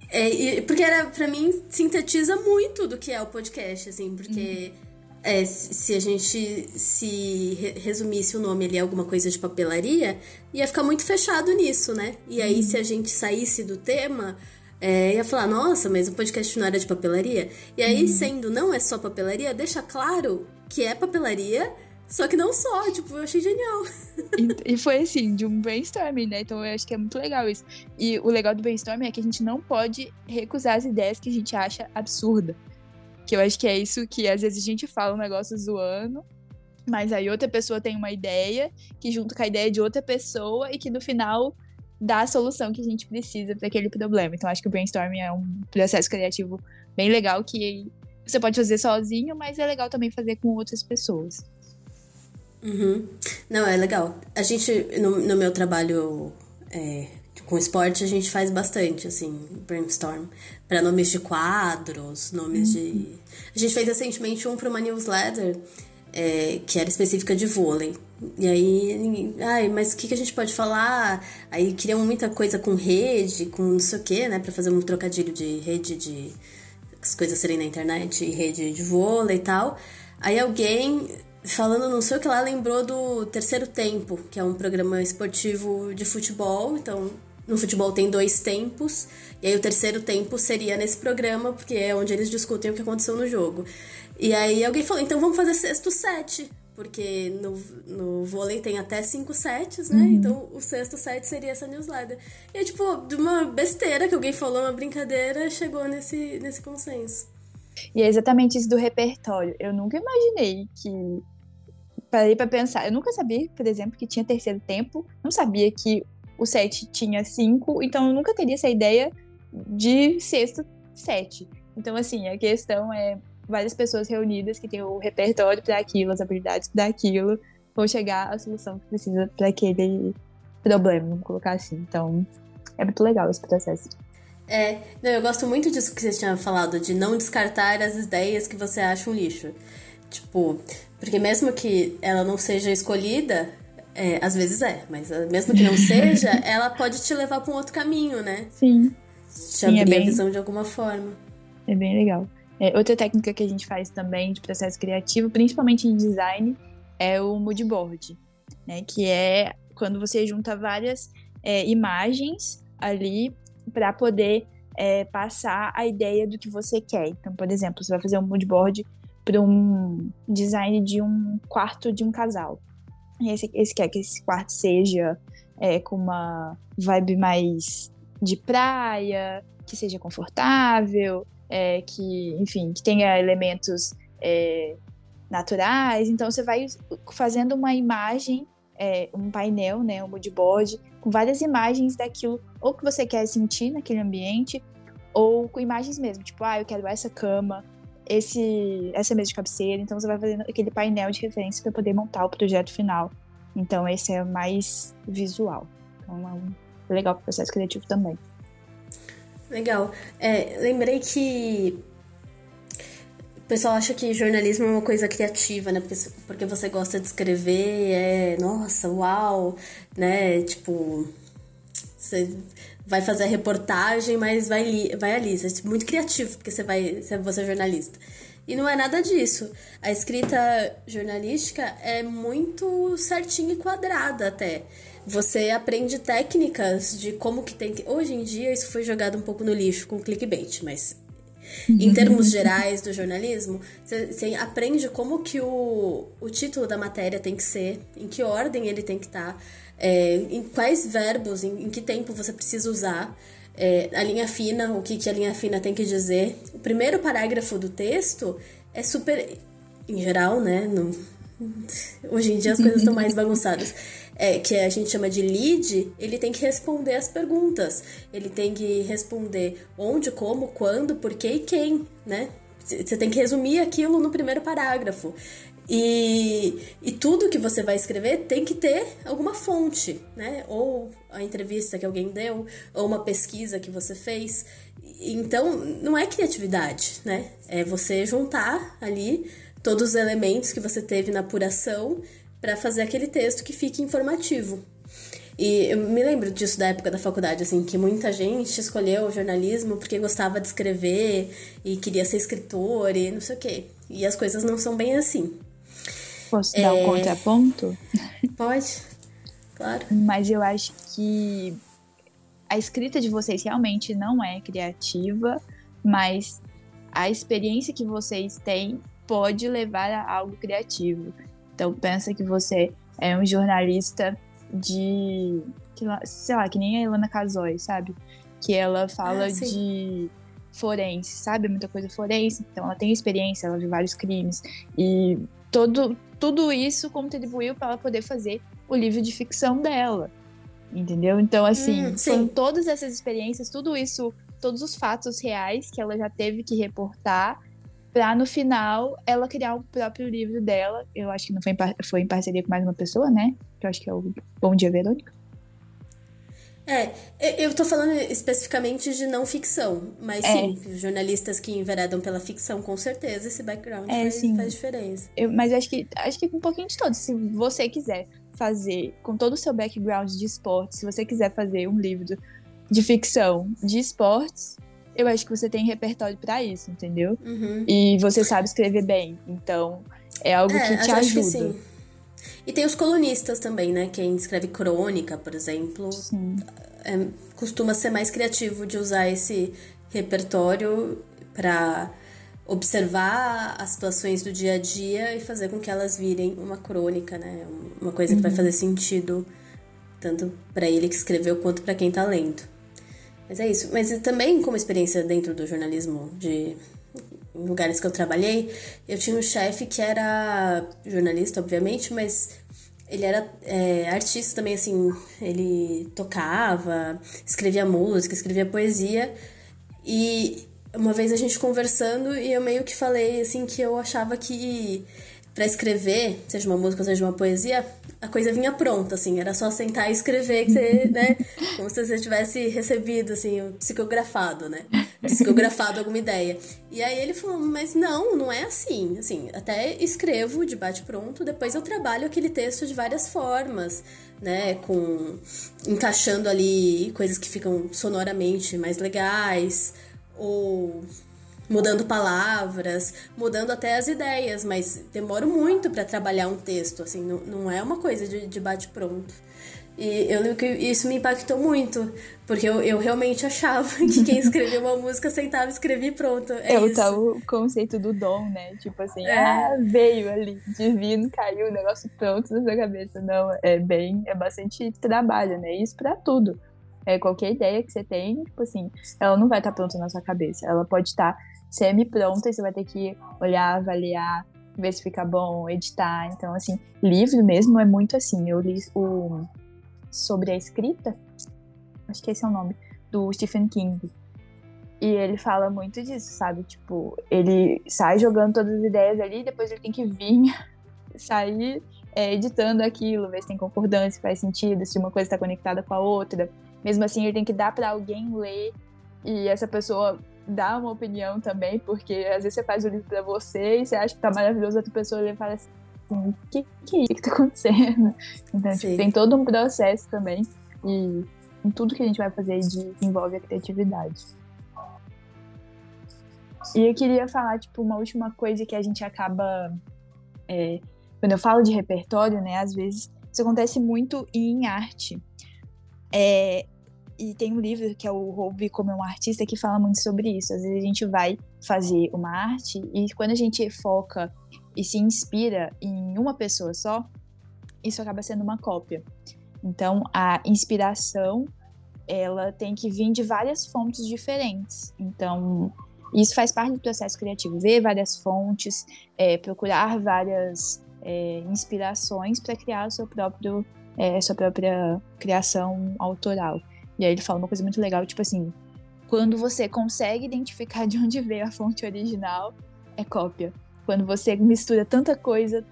É, e, porque era, para mim, sintetiza muito do que é o podcast, assim, porque uhum. é, se a gente se resumisse o nome ali alguma coisa de papelaria, ia ficar muito fechado nisso, né? E aí, uhum. se a gente saísse do tema, é, ia falar, nossa, mas o podcast não era de papelaria. E aí, uhum. sendo não é só papelaria, deixa claro que é papelaria só que não só, tipo, eu achei genial. E, e, foi assim, de um brainstorming, né? Então eu acho que é muito legal isso. E o legal do brainstorming é que a gente não pode recusar as ideias que a gente acha absurda. Que eu acho que é isso que às vezes a gente fala um negócio zoando, mas aí outra pessoa tem uma ideia, que junto com a ideia de outra pessoa, e que no final dá a solução que a gente precisa para aquele problema. Então acho que o brainstorming é um processo criativo bem legal que você pode fazer sozinho, mas é legal também fazer com outras pessoas. Uhum. Não, é legal. A gente, no, no meu trabalho é, com esporte, a gente faz bastante, assim, brainstorm. para nomes de quadros, nomes uhum. de. A gente fez recentemente um para uma newsletter é, que era específica de vôlei. E aí, ninguém, ai, mas o que, que a gente pode falar? Aí criam muita coisa com rede, com não sei o quê, né? Pra fazer um trocadilho de rede de. as coisas serem na internet, rede de vôlei e tal. Aí alguém, falando não sei o que lá, lembrou do Terceiro Tempo, que é um programa esportivo de futebol. Então, no futebol tem dois tempos. E aí o terceiro tempo seria nesse programa, porque é onde eles discutem o que aconteceu no jogo. E aí alguém falou, então vamos fazer sexto set porque no, no vôlei tem até cinco sets, né? Uhum. Então o sexto set seria essa newsletter. E é tipo, de uma besteira que alguém falou, uma brincadeira, chegou nesse, nesse consenso. E é exatamente isso do repertório. Eu nunca imaginei que. Parei pra pensar. Eu nunca sabia, por exemplo, que tinha terceiro tempo. Não sabia que o set tinha cinco. Então eu nunca teria essa ideia de sexto set. Então, assim, a questão é várias pessoas reunidas que têm o repertório para aquilo, as habilidades para aquilo, vão chegar à solução que precisa para aquele problema, vamos colocar assim. Então, é muito legal esse processo. É, não, eu gosto muito disso que você tinha falado, de não descartar as ideias que você acha um lixo. Tipo, porque mesmo que ela não seja escolhida, é, às vezes é, mas ah, mesmo que não seja, ela pode te levar para um outro caminho, né? Sim. Te Sim, abrir é bem... a visão de alguma forma. É bem legal. É, outra técnica que a gente faz também de processo criativo, principalmente em design, é o mood board, né? Que é quando você junta várias é, imagens ali para poder é, passar a ideia do que você quer. Então, por exemplo, você vai fazer um mood board para um design de um quarto de um casal. Esse, esse quer que esse quarto seja é, com uma vibe mais de praia, que seja confortável, é, que, enfim, que tenha elementos é, naturais. Então você vai fazendo uma imagem, é, um painel, né, um moodboard, com várias imagens daquilo ou que você quer sentir naquele ambiente, ou com imagens mesmo, tipo, ah, eu quero essa cama, esse, essa mesa de cabeceira. Então você vai fazendo aquele painel de referência para poder montar o projeto final. Então esse é mais visual. Então é um legal para o processo criativo também. Legal. É, lembrei que o pessoal acha que jornalismo é uma coisa criativa, né? Porque, porque você gosta de escrever, é, nossa, uau, né? Tipo, você vai fazer a reportagem, mas vai, li, vai ali. Você é muito criativo, porque você, vai, você é jornalista. E não é nada disso. A escrita jornalística é muito certinha e quadrada até. Você aprende técnicas de como que tem que. Hoje em dia isso foi jogado um pouco no lixo com clickbait, mas em termos gerais do jornalismo, você aprende como que o, o título da matéria tem que ser, em que ordem ele tem que estar, tá, é, em quais verbos, em, em, que tempo você precisa usar, é, a linha fina, o que, que a linha fina tem que dizer. O primeiro parágrafo do texto é super. Em geral, né? No, hoje em dia as coisas estão mais bagunçadas é, que a gente chama de lead, ele tem que responder as perguntas. Ele tem que responder onde, como, quando, por que e quem, né? Você tem que resumir aquilo no primeiro parágrafo. E, e tudo que você vai escrever tem que ter alguma fonte, né? Ou a entrevista que alguém deu, ou uma pesquisa que você fez. Então, não é criatividade, né? É você juntar ali todos os elementos que você teve na apuração para fazer aquele texto que fique informativo. E eu me lembro disso da época da faculdade, assim, que muita gente escolheu o jornalismo porque gostava de escrever e queria ser escritor e não sei o quê. E as coisas não são bem assim. Posso é... dar um contraponto? Pode, claro. Mas eu acho que a escrita de vocês realmente não é criativa, mas a experiência que vocês têm pode levar a algo criativo. Então pensa que você é um jornalista de. sei lá, que nem a Ilana Casoy, sabe? Que ela fala ah, de forense, sabe? Muita coisa forense. Então ela tem experiência, ela de vários crimes. E todo, tudo isso contribuiu para ela poder fazer o livro de ficção dela. Entendeu? Então, assim, hum, são todas essas experiências, tudo isso, todos os fatos reais que ela já teve que reportar Pra no final ela criar o próprio livro dela. Eu acho que não foi em, foi em parceria com mais uma pessoa, né? Que eu acho que é o Bom Dia Verônica. É, eu tô falando especificamente de não ficção, mas é. sim, jornalistas que enveredam pela ficção, com certeza esse background é, faz, faz, diferença. Eu, mas acho que acho que um pouquinho de todos. Se você quiser fazer, com todo o seu background de esportes, se você quiser fazer um livro de ficção de esportes, eu acho que você tem repertório para isso, entendeu? Uhum. E você sabe escrever bem, então é algo é, que te ajuda. Que sim. E tem os colunistas também, né? Quem escreve crônica, por exemplo, é, costuma ser mais criativo de usar esse repertório para observar as situações do dia a dia e fazer com que elas virem uma crônica, né? Uma coisa que vai uhum. fazer sentido tanto para ele que escreveu quanto para quem está lendo. Mas é isso. Mas também como experiência dentro do jornalismo de em lugares que eu trabalhei, eu tinha um chefe que era jornalista, obviamente, mas ele era é, artista também, assim, ele tocava, escrevia música, escrevia poesia. E uma vez a gente conversando e eu meio que falei, assim, que eu achava que para escrever, seja uma música, seja uma poesia, a coisa vinha pronta, assim, era só sentar e escrever, que você, né, como se você tivesse recebido, assim, psicografado, né, psicografado alguma ideia. E aí ele falou, mas não, não é assim, assim, até escrevo de bate-pronto, depois eu trabalho aquele texto de várias formas, né, com, encaixando ali coisas que ficam sonoramente mais legais, ou mudando palavras, mudando até as ideias, mas demoro muito para trabalhar um texto, assim, não, não é uma coisa de, de bate-pronto. E eu lembro que isso me impactou muito, porque eu, eu realmente achava que quem escrevia uma música sentava e escrevia e pronto. É, é o conceito do dom, né? Tipo assim, é. ah, veio ali, divino, caiu o negócio pronto na sua cabeça. Não, é bem, é bastante trabalho, né? Isso para tudo. É, qualquer ideia que você tem, tipo assim, ela não vai estar tá pronta na sua cabeça. Ela pode estar tá semi-pronta e você vai ter que olhar, avaliar, ver se fica bom, editar. Então, assim, livro mesmo é muito assim. Eu li o sobre a escrita, acho que esse é o nome, do Stephen King. E ele fala muito disso, sabe? Tipo, ele sai jogando todas as ideias ali, depois ele tem que vir sair é, editando aquilo, ver se tem concordância, se faz sentido, se uma coisa está conectada com a outra. Mesmo assim, ele tem que dar para alguém ler e essa pessoa dar uma opinião também, porque às vezes você faz o livro para você e você acha que tá maravilhoso, outra pessoa lê e fala assim, o que, que é isso que tá acontecendo? Então, tipo, tem todo um processo também e em tudo que a gente vai fazer de, envolve a criatividade. E eu queria falar, tipo, uma última coisa que a gente acaba. É, quando eu falo de repertório, né, às vezes isso acontece muito em arte. É, e tem um livro que é o Roube como um artista que fala muito sobre isso. Às vezes a gente vai fazer uma arte e quando a gente foca e se inspira em uma pessoa só, isso acaba sendo uma cópia. Então, a inspiração ela tem que vir de várias fontes diferentes. Então, isso faz parte do processo criativo, ver várias fontes, é, procurar várias é, inspirações para criar o seu próprio, é, sua própria criação autoral. E aí ele fala uma coisa muito legal, tipo assim, quando você consegue identificar de onde veio a fonte original, é cópia. Quando você mistura tanta coisa,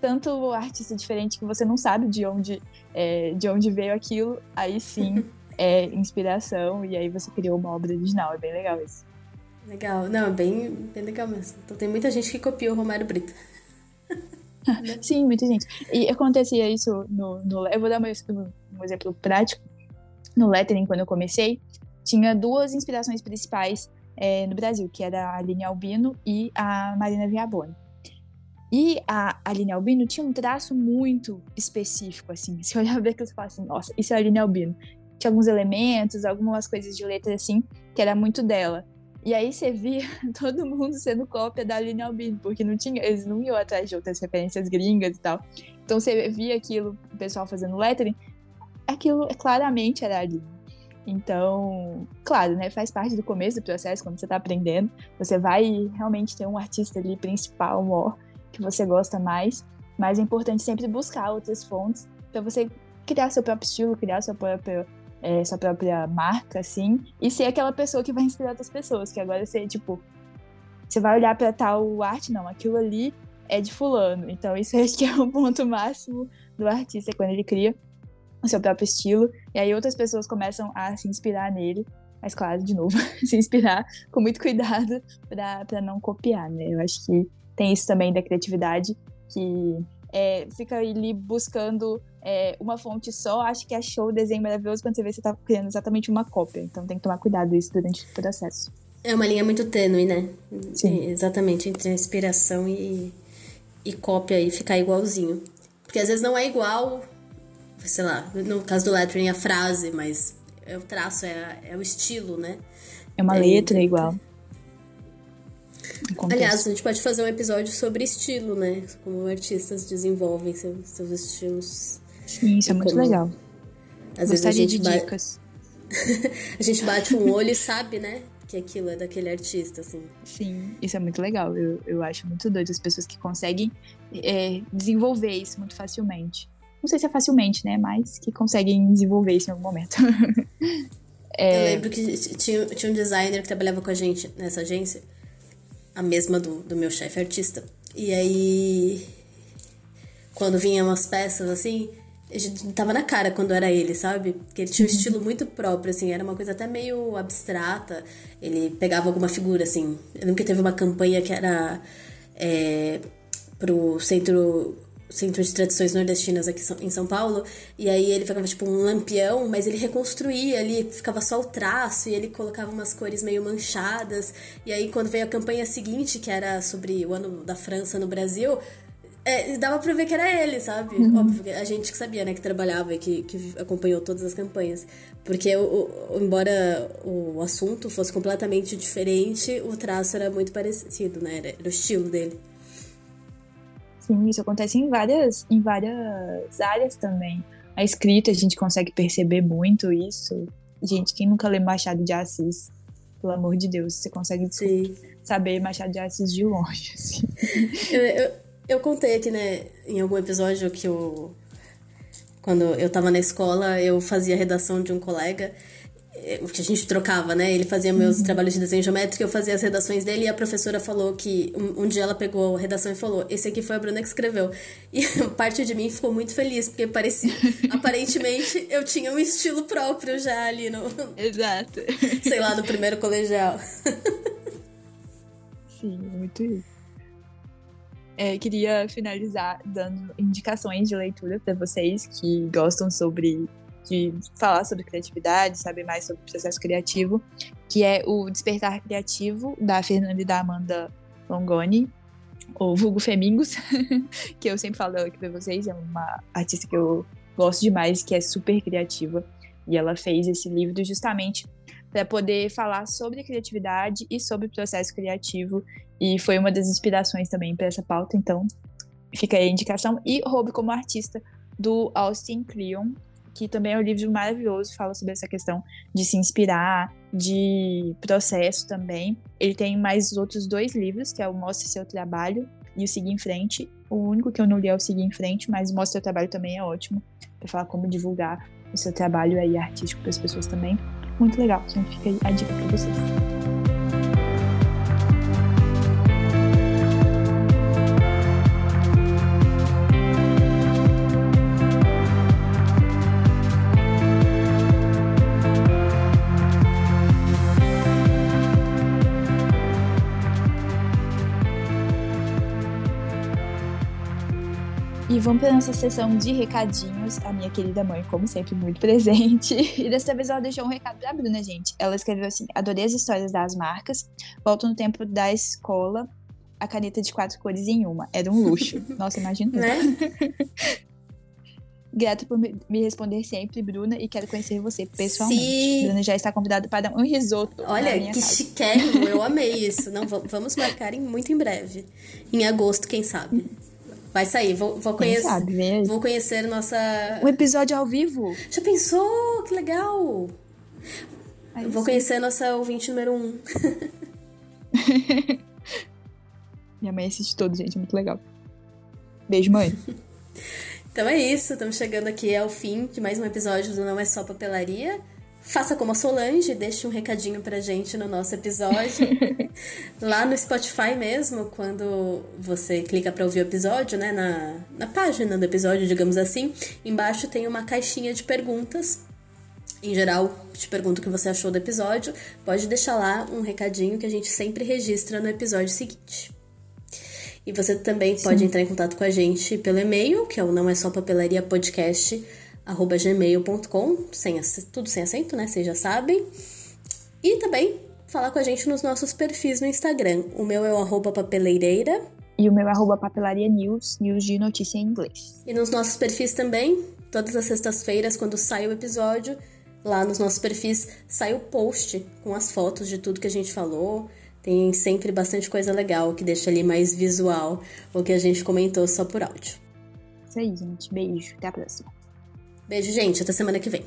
tanto artista diferente que você não sabe de onde, é, de onde veio aquilo, aí sim é inspiração e aí você criou uma obra original. É bem legal isso. Legal. Não, é bem, bem legal mesmo. Então tem muita gente que copiou o Romário Brito. sim, muita gente. E acontecia isso no, no eu vou dar um, um exemplo prático no lettering, quando eu comecei, tinha duas inspirações principais é, no Brasil, que era a Aline Albino e a Marina Viaboni. E a Aline Albino tinha um traço muito específico, assim. Se olhar ver aquilo, você fala assim, nossa, isso é a Aline Albino. Tinha alguns elementos, algumas coisas de letra, assim, que era muito dela. E aí você via todo mundo sendo cópia da Aline Albino, porque não tinha, eles não iam atrás de outras referências gringas e tal. Então você via aquilo, o pessoal fazendo lettering, aquilo claramente era ali. Então, claro, né, faz parte do começo do processo, quando você está aprendendo, você vai realmente ter um artista ali principal, maior, que você gosta mais, mas é importante sempre buscar outras fontes para você criar seu próprio estilo, criar sua própria, é, sua própria marca, assim, e ser aquela pessoa que vai inspirar outras pessoas, que agora você, tipo, você vai olhar para tal arte, não, aquilo ali é de fulano. Então, isso acho que é o ponto máximo do artista, quando ele cria o seu próprio estilo, e aí outras pessoas começam a se inspirar nele. Mas, claro, de novo, se inspirar com muito cuidado para não copiar, né? Eu acho que tem isso também da criatividade, que é, fica ali buscando é, uma fonte só, acho que achou o desenho maravilhoso quando você vê que você tá criando exatamente uma cópia. Então tem que tomar cuidado isso durante o processo. É uma linha muito tênue, né? Sim. Exatamente, entre inspiração e, e cópia e ficar igualzinho. Porque às vezes não é igual, sei lá, no caso do lettering, a frase, mas é o traço, é, é o estilo, né? É uma é, letra é, igual. Aliás, a gente pode fazer um episódio sobre estilo, né? Como artistas desenvolvem seus, seus estilos. Sim, isso é muito como... legal. Às Gostaria vezes a gente de dicas. a gente bate um olho e sabe, né? Que aquilo é daquele artista, assim. Sim, isso é muito legal. Eu, eu acho muito doido as pessoas que conseguem é, desenvolver isso muito facilmente. Não sei se é facilmente, né? Mas que conseguem desenvolver isso em algum momento. é... Eu lembro que tinha, tinha um designer que trabalhava com a gente nessa agência a mesma do, do meu chefe artista. E aí, quando vinham umas peças assim, a gente tava na cara quando era ele, sabe? Porque ele tinha um uhum. estilo muito próprio, assim, era uma coisa até meio abstrata. Ele pegava alguma figura, assim. Eu lembro que teve uma campanha que era é, pro centro Centro de Tradições Nordestinas aqui em São Paulo, e aí ele ficava tipo um lampião, mas ele reconstruía ali, ficava só o traço, e ele colocava umas cores meio manchadas, e aí quando veio a campanha seguinte, que era sobre o ano da França no Brasil, é, dava pra ver que era ele, sabe? Uhum. Óbvio, a gente que sabia, né, que trabalhava e que, que acompanhou todas as campanhas. Porque, o, o, embora o assunto fosse completamente diferente, o traço era muito parecido, né? Era, era o estilo dele. Sim, isso acontece em várias, em várias áreas também. A escrita, a gente consegue perceber muito isso. Gente, quem nunca lê Machado de Assis? Pelo amor de Deus, você consegue Sim. saber Machado de Assis de longe. Assim. Eu, eu, eu contei aqui, né, em algum episódio que eu. Quando eu tava na escola, eu fazia redação de um colega que a gente trocava, né? Ele fazia meus uhum. trabalhos de desenho geométrico, eu fazia as redações dele e a professora falou que um, um, dia ela pegou a redação e falou: "Esse aqui foi a Bruna que escreveu". E parte de mim ficou muito feliz porque parecia, aparentemente eu tinha um estilo próprio já ali no Exato. Sei lá, no primeiro colegial. Sim, muito isso. É, queria finalizar dando indicações de leitura para vocês que gostam sobre de falar sobre criatividade, saber mais sobre o processo criativo, que é o Despertar Criativo, da Fernanda e da Amanda Longoni, ou Vulgo Femingos, que eu sempre falo aqui pra vocês, é uma artista que eu gosto demais, que é super criativa, e ela fez esse livro justamente para poder falar sobre criatividade e sobre o processo criativo, e foi uma das inspirações também para essa pauta, então fica aí a indicação. E Roube como Artista, do Austin Kleon, que também é um livro maravilhoso, fala sobre essa questão de se inspirar, de processo também. Ele tem mais outros dois livros, que é o Mostre Seu Trabalho e o Seguir em Frente. O único que eu não li é o Seguir em Frente, mas Mostre Seu Trabalho também é ótimo, para falar como divulgar o seu trabalho aí artístico para as pessoas também. Muito legal, então fica aí a dica para vocês. Vamos para nossa sessão de recadinhos. A minha querida mãe, como sempre, muito presente. E dessa vez ela deixou um recado pra Bruna, gente. Ela escreveu assim: Adorei as histórias das marcas. Volto no tempo da escola. A caneta de quatro cores em uma. Era um luxo. Nossa, imagina. Né? Grata por me responder sempre, Bruna, e quero conhecer você pessoalmente. Sim. Bruna já está convidada para um risoto. Olha, que chiquérrimo, eu amei isso. Não, vamos marcar em, muito em breve. Em agosto, quem sabe. Vai sair, vou, vou conhecer. Sabe? Vou conhecer nossa. Um episódio ao vivo. Já pensou? Que legal! Aí vou sim. conhecer nossa ouvinte número um. Minha mãe assiste todos, gente, muito legal. Beijo, mãe. então é isso, estamos chegando aqui ao fim de mais um episódio do Não É Só Papelaria. Faça como a Solange, deixe um recadinho pra gente no nosso episódio. Lá no Spotify mesmo, quando você clica para ouvir o episódio, né, na, na página do episódio, digamos assim, embaixo tem uma caixinha de perguntas. Em geral, te pergunto o que você achou do episódio. Pode deixar lá um recadinho que a gente sempre registra no episódio seguinte. E você também Sim. pode entrar em contato com a gente pelo e-mail, que é o não é só papelaria podcast arroba gmail.com, sem, tudo sem acento, né? Vocês já sabem. E também falar com a gente nos nossos perfis no Instagram. O meu é o arroba papeleireira. E o meu é arroba papelaria news, news de notícia em inglês. E nos nossos perfis também, todas as sextas-feiras, quando sai o episódio, lá nos nossos perfis sai o post com as fotos de tudo que a gente falou. Tem sempre bastante coisa legal que deixa ali mais visual o que a gente comentou só por áudio. Isso aí, gente. Beijo. Até a próxima. Beijo, gente. Até semana que vem.